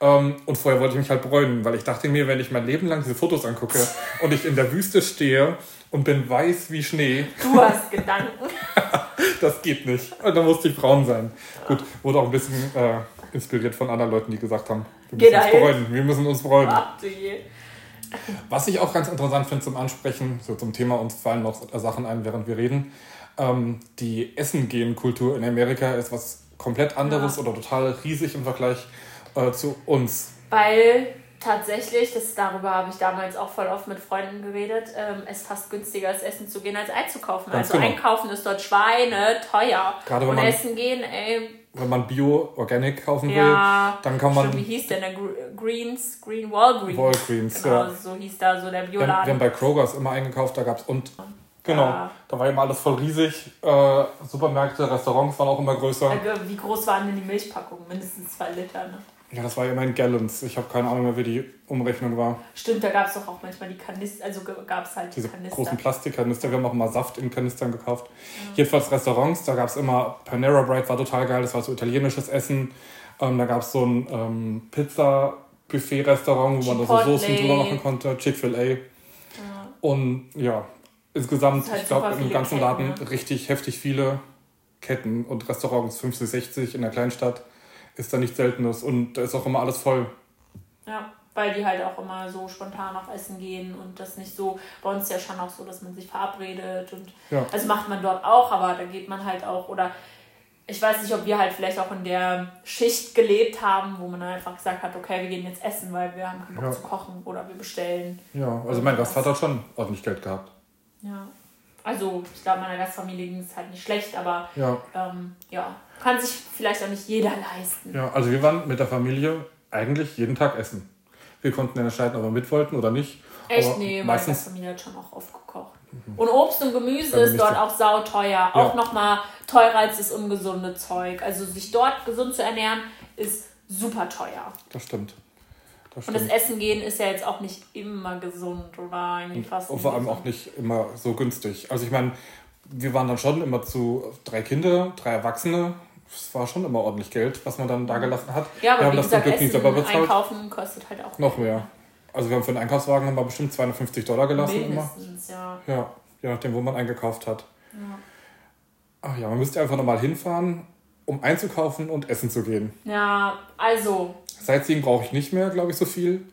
Ähm, und vorher wollte ich mich halt bräunen, weil ich dachte mir, wenn ich mein Leben lang diese Fotos angucke und ich in der Wüste stehe und bin weiß wie Schnee. Du hast Gedanken. das geht nicht. Und dann musste ich braun sein. Gut, wurde auch ein bisschen äh, inspiriert von anderen Leuten, die gesagt haben, wir müssen uns bräunen. Wir müssen uns bräunen. Ach, Was ich auch ganz interessant finde zum Ansprechen, so zum Thema, uns fallen noch Sachen ein, während wir reden. Ähm, die Essen-Gehen-Kultur in Amerika ist was komplett anderes ja. oder total riesig im Vergleich äh, zu uns. Weil tatsächlich, das, darüber habe ich damals auch voll oft mit Freunden geredet, ähm, es fast günstiger ist, essen zu gehen, als einzukaufen. Ganz also genau. einkaufen ist dort Schweine teuer. Gerade wenn Und man, essen gehen, ey. Wenn man Bio, Organic kaufen will, ja, dann kann man. Schon, wie hieß der? der Greens, Green Walgreens. Walgreens, genau, ja. so hieß da so der Bioladen. Wir, wir haben bei Kroger's immer eingekauft, da gab es und Genau, ja. da war immer alles voll riesig. Äh, Supermärkte, Restaurants waren auch immer größer. Wie groß waren denn die Milchpackungen? Mindestens zwei Liter, ne? Ja, das war ja immer in Gallons. Ich habe keine Ahnung mehr, wie die Umrechnung war. Stimmt, da gab es doch auch manchmal die Kanister, also gab es halt Diese Kanister. großen Plastikkanister. Wir haben auch mal Saft in Kanistern gekauft. Ja. Jedenfalls Restaurants, da gab es immer, Panera Bread war total geil, das war so italienisches Essen. Ähm, da gab es so ein ähm, Pizza-Buffet-Restaurant, wo man da so Soßen drüber machen konnte, Chick-fil-A. Ja. Und ja, insgesamt, halt ich glaube, im ganzen Ketten, Laden ne? richtig heftig viele Ketten und Restaurants, 50, 60 in der Kleinstadt ist da nichts Seltenes und da ist auch immer alles voll. Ja, weil die halt auch immer so spontan auf Essen gehen und das nicht so, bei uns ist ja schon auch so, dass man sich verabredet und ja. also macht man dort auch, aber da geht man halt auch oder ich weiß nicht, ob wir halt vielleicht auch in der Schicht gelebt haben, wo man dann einfach gesagt hat, okay, wir gehen jetzt essen, weil wir haben keinen Bock ja. zu kochen oder wir bestellen. Ja, also mein Gastvater hat schon ordentlich Geld gehabt. Ja. Also ich glaube, meiner Gastfamilie ging es halt nicht schlecht, aber ja. Ähm, ja, kann sich vielleicht auch nicht jeder leisten. Ja, also wir waren mit der Familie eigentlich jeden Tag essen. Wir konnten entscheiden, ob wir mit wollten oder nicht. Echt? Aber nee, meine Gastfamilie hat schon auch oft gekocht. Mhm. Und Obst und Gemüse ist dort auch sauteuer. Ja. Auch nochmal teurer als das ungesunde Zeug. Also sich dort gesund zu ernähren, ist super teuer. Das stimmt. Das und das Essen gehen ist ja jetzt auch nicht immer gesund oder irgendwie fast. Und vor allem auch nicht immer so günstig. Also ich meine, wir waren dann schon immer zu drei Kinder, drei Erwachsene. Es war schon immer ordentlich Geld, was man dann da gelassen hat. Ja, aber wir haben das gesagt, Glück Essen, selber bezahlt. Einkaufen kostet halt auch noch mehr. Also wir haben für einen Einkaufswagen haben wir bestimmt 250 Dollar gelassen Mindestens, immer. ja. Ja, je nachdem, wo man eingekauft hat. Ja. Ach ja, man müsste einfach nochmal hinfahren, um einzukaufen und essen zu gehen. Ja, also Sightseeing brauche ich nicht mehr, glaube ich, so viel.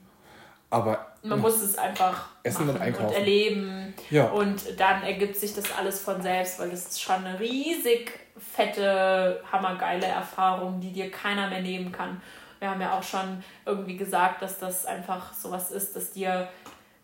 Aber man muss es einfach essen und, einkaufen. und erleben. Ja. Und dann ergibt sich das alles von selbst, weil das ist schon eine riesig fette, hammergeile Erfahrung, die dir keiner mehr nehmen kann. Wir haben ja auch schon irgendwie gesagt, dass das einfach sowas ist, dass dir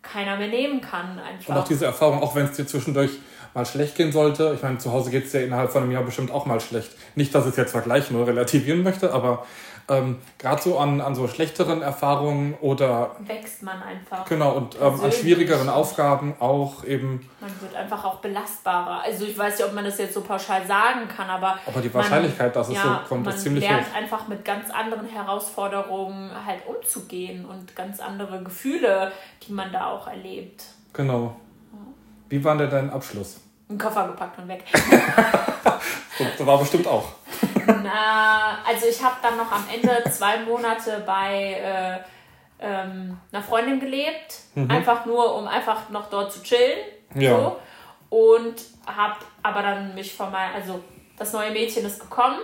keiner mehr nehmen kann. Einfach. Und auch diese Erfahrung, auch wenn es dir zwischendurch mal schlecht gehen sollte. Ich meine, zu Hause geht es ja innerhalb von einem Jahr bestimmt auch mal schlecht. Nicht, dass ich es jetzt vergleichen oder relativieren möchte, aber ähm, gerade so an, an so schlechteren Erfahrungen oder. Wächst man einfach. Genau, und ähm, an schwierigeren Aufgaben auch eben. Man wird einfach auch belastbarer. Also ich weiß nicht, ob man das jetzt so pauschal sagen kann, aber. Aber die Wahrscheinlichkeit, man, dass es ja, so kommt, ist ziemlich hoch. Man lernt einfach mit ganz anderen Herausforderungen halt umzugehen und ganz andere Gefühle, die man da auch erlebt. Genau. Wie war denn dein Abschluss? Ein Koffer gepackt und weg. so, war bestimmt auch. Na, also ich habe dann noch am Ende zwei Monate bei äh, ähm, einer Freundin gelebt, mhm. einfach nur, um einfach noch dort zu chillen. Ja. So. Und habe aber dann mich von meinem, also das neue Mädchen ist gekommen.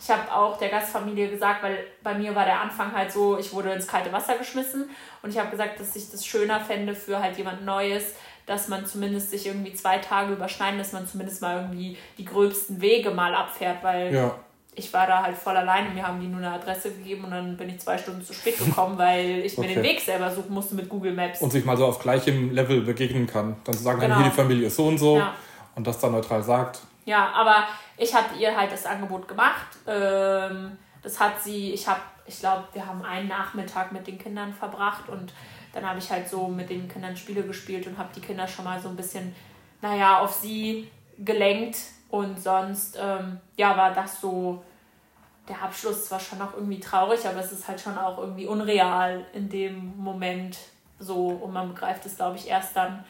Ich habe auch der Gastfamilie gesagt, weil bei mir war der Anfang halt so, ich wurde ins kalte Wasser geschmissen und ich habe gesagt, dass ich das schöner fände für halt jemand Neues, dass man zumindest sich irgendwie zwei Tage überschneiden, dass man zumindest mal irgendwie die gröbsten Wege mal abfährt, weil ja ich war da halt voll alleine. Mir haben die nur eine Adresse gegeben und dann bin ich zwei Stunden zu spät gekommen, weil ich okay. mir den Weg selber suchen musste mit Google Maps. Und sich mal so auf gleichem Level begegnen kann. Dann zu sagen, genau. hier die Familie ist so und so ja. und das dann neutral sagt. Ja, aber ich hatte ihr halt das Angebot gemacht. Ähm, das hat sie, ich habe, ich glaube, wir haben einen Nachmittag mit den Kindern verbracht und dann habe ich halt so mit den Kindern Spiele gespielt und habe die Kinder schon mal so ein bisschen, naja, auf sie gelenkt. Und sonst, ähm, ja, war das so der Abschluss zwar schon auch irgendwie traurig, aber es ist halt schon auch irgendwie unreal in dem Moment so. Und man begreift es, glaube ich, erst dann,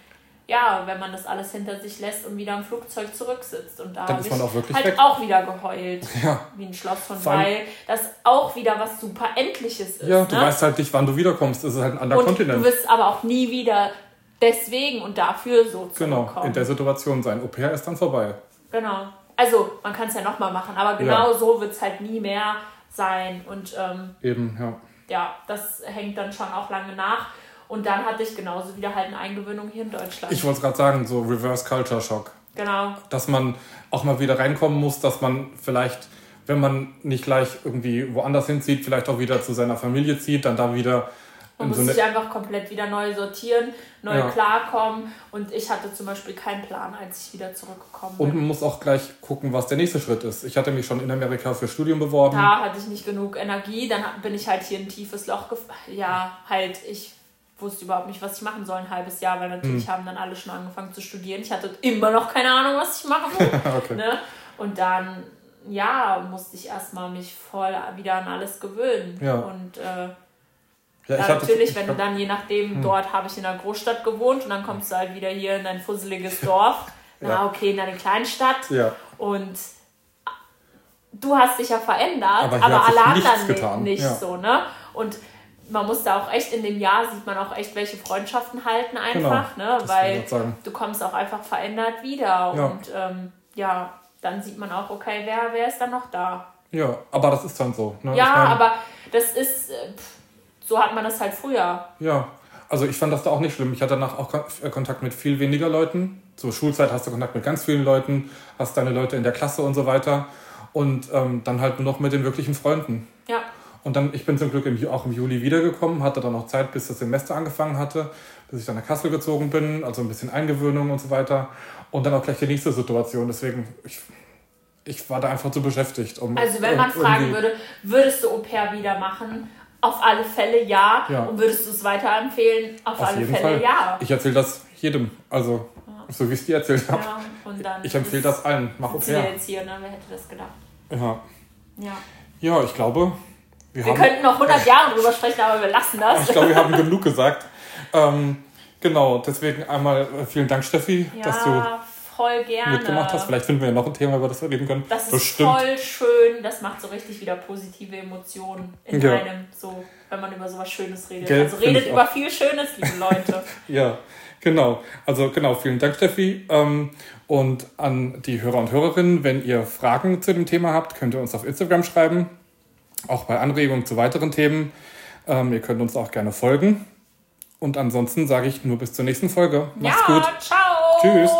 ja, wenn man das alles hinter sich lässt und wieder im Flugzeug zurücksitzt. Und da habe ich auch halt weg. auch wieder geheult. Ja. Wie ein Schloss von Weil das auch wieder was super Endliches ist. Ja, du ne? weißt halt nicht, wann du wiederkommst. Es ist halt ein anderer und Kontinent. Du wirst aber auch nie wieder deswegen und dafür so Genau, in der Situation sein. Au pair ist dann vorbei. Genau. Also, man kann es ja nochmal machen, aber genau ja. so wird es halt nie mehr sein. Und ähm, eben, ja. Ja, das hängt dann schon auch lange nach. Und dann hatte ich genauso wieder halt eine Eingewöhnung hier in Deutschland. Ich wollte es gerade sagen, so Reverse Culture Shock. Genau. Dass man auch mal wieder reinkommen muss, dass man vielleicht, wenn man nicht gleich irgendwie woanders hinzieht, vielleicht auch wieder zu seiner Familie zieht, dann da wieder man muss so sich einfach komplett wieder neu sortieren, neu ja. klarkommen. Und ich hatte zum Beispiel keinen Plan, als ich wieder zurückgekommen bin. Und man muss auch gleich gucken, was der nächste Schritt ist. Ich hatte mich schon in Amerika für Studium beworben. Da hatte ich nicht genug Energie. Dann bin ich halt hier in ein tiefes Loch gefallen. Ja, halt, ich wusste überhaupt nicht, was ich machen soll ein halbes Jahr, weil natürlich hm. haben dann alle schon angefangen zu studieren. Ich hatte immer noch keine Ahnung, was ich machen will. okay. ne? Und dann, ja, musste ich erstmal mich voll wieder an alles gewöhnen. Ja. Und äh, ja, ja natürlich, wenn du dann je nachdem, hm. dort habe ich in einer Großstadt gewohnt und dann kommst du halt wieder hier in ein fusseliges Dorf. ja. Na, okay, in eine Kleinstadt. Ja. Und du hast dich ja verändert, aber, aber alle anderen getan. nicht ja. so, ne? Und man muss da auch echt in dem Jahr sieht man auch echt, welche Freundschaften halten einfach, genau, ne? Weil du kommst auch einfach verändert wieder. Ja. Und ähm, ja, dann sieht man auch, okay, wer, wer ist dann noch da? Ja, aber das ist dann so. Ne? Ja, ich mein, aber das ist. Äh, pff, so hat man das halt früher. Ja, also ich fand das da auch nicht schlimm. Ich hatte danach auch äh, Kontakt mit viel weniger Leuten. Zur Schulzeit hast du Kontakt mit ganz vielen Leuten, hast deine Leute in der Klasse und so weiter. Und ähm, dann halt nur noch mit den wirklichen Freunden. Ja. Und dann, ich bin zum Glück im, auch im Juli wiedergekommen, hatte dann noch Zeit, bis das Semester angefangen hatte, bis ich dann nach Kassel gezogen bin, also ein bisschen Eingewöhnung und so weiter. Und dann auch gleich die nächste Situation. Deswegen, ich, ich war da einfach zu beschäftigt. Um, also wenn man fragen würde, würdest du Au pair wieder machen? Auf alle Fälle ja. ja. Und würdest du es weiterempfehlen? Auf, Auf alle Fälle Fall. ja. Ich erzähle das jedem. Also, ja. so wie ich es dir erzählt habe. Ja, und dann ich empfehle das allen. Mach auf jetzt hier, ne? Wer hätte das gedacht? Ja. Ja. Ja, ich glaube. Wir, wir haben, könnten noch 100 Jahre drüber sprechen, aber wir lassen das. Ich glaube, wir haben genug gesagt. Ähm, genau, deswegen einmal äh, vielen Dank, Steffi, ja, dass du voll gerne. mitgemacht hast. Vielleicht finden wir ja noch ein Thema, über das wir reden können. Das ist Bestimmt. voll schön. Das macht so richtig wieder positive Emotionen in ja. einem, so, wenn man über sowas Schönes redet. Gell, also redet über viel Schönes, liebe Leute. ja, genau. Also genau, vielen Dank, Steffi. Ähm, und an die Hörer und Hörerinnen, wenn ihr Fragen zu dem Thema habt, könnt ihr uns auf Instagram schreiben. Auch bei Anregungen zu weiteren Themen. Ähm, ihr könnt uns auch gerne folgen. Und ansonsten sage ich nur bis zur nächsten Folge. Macht's ja, gut. Ciao. Tschüss.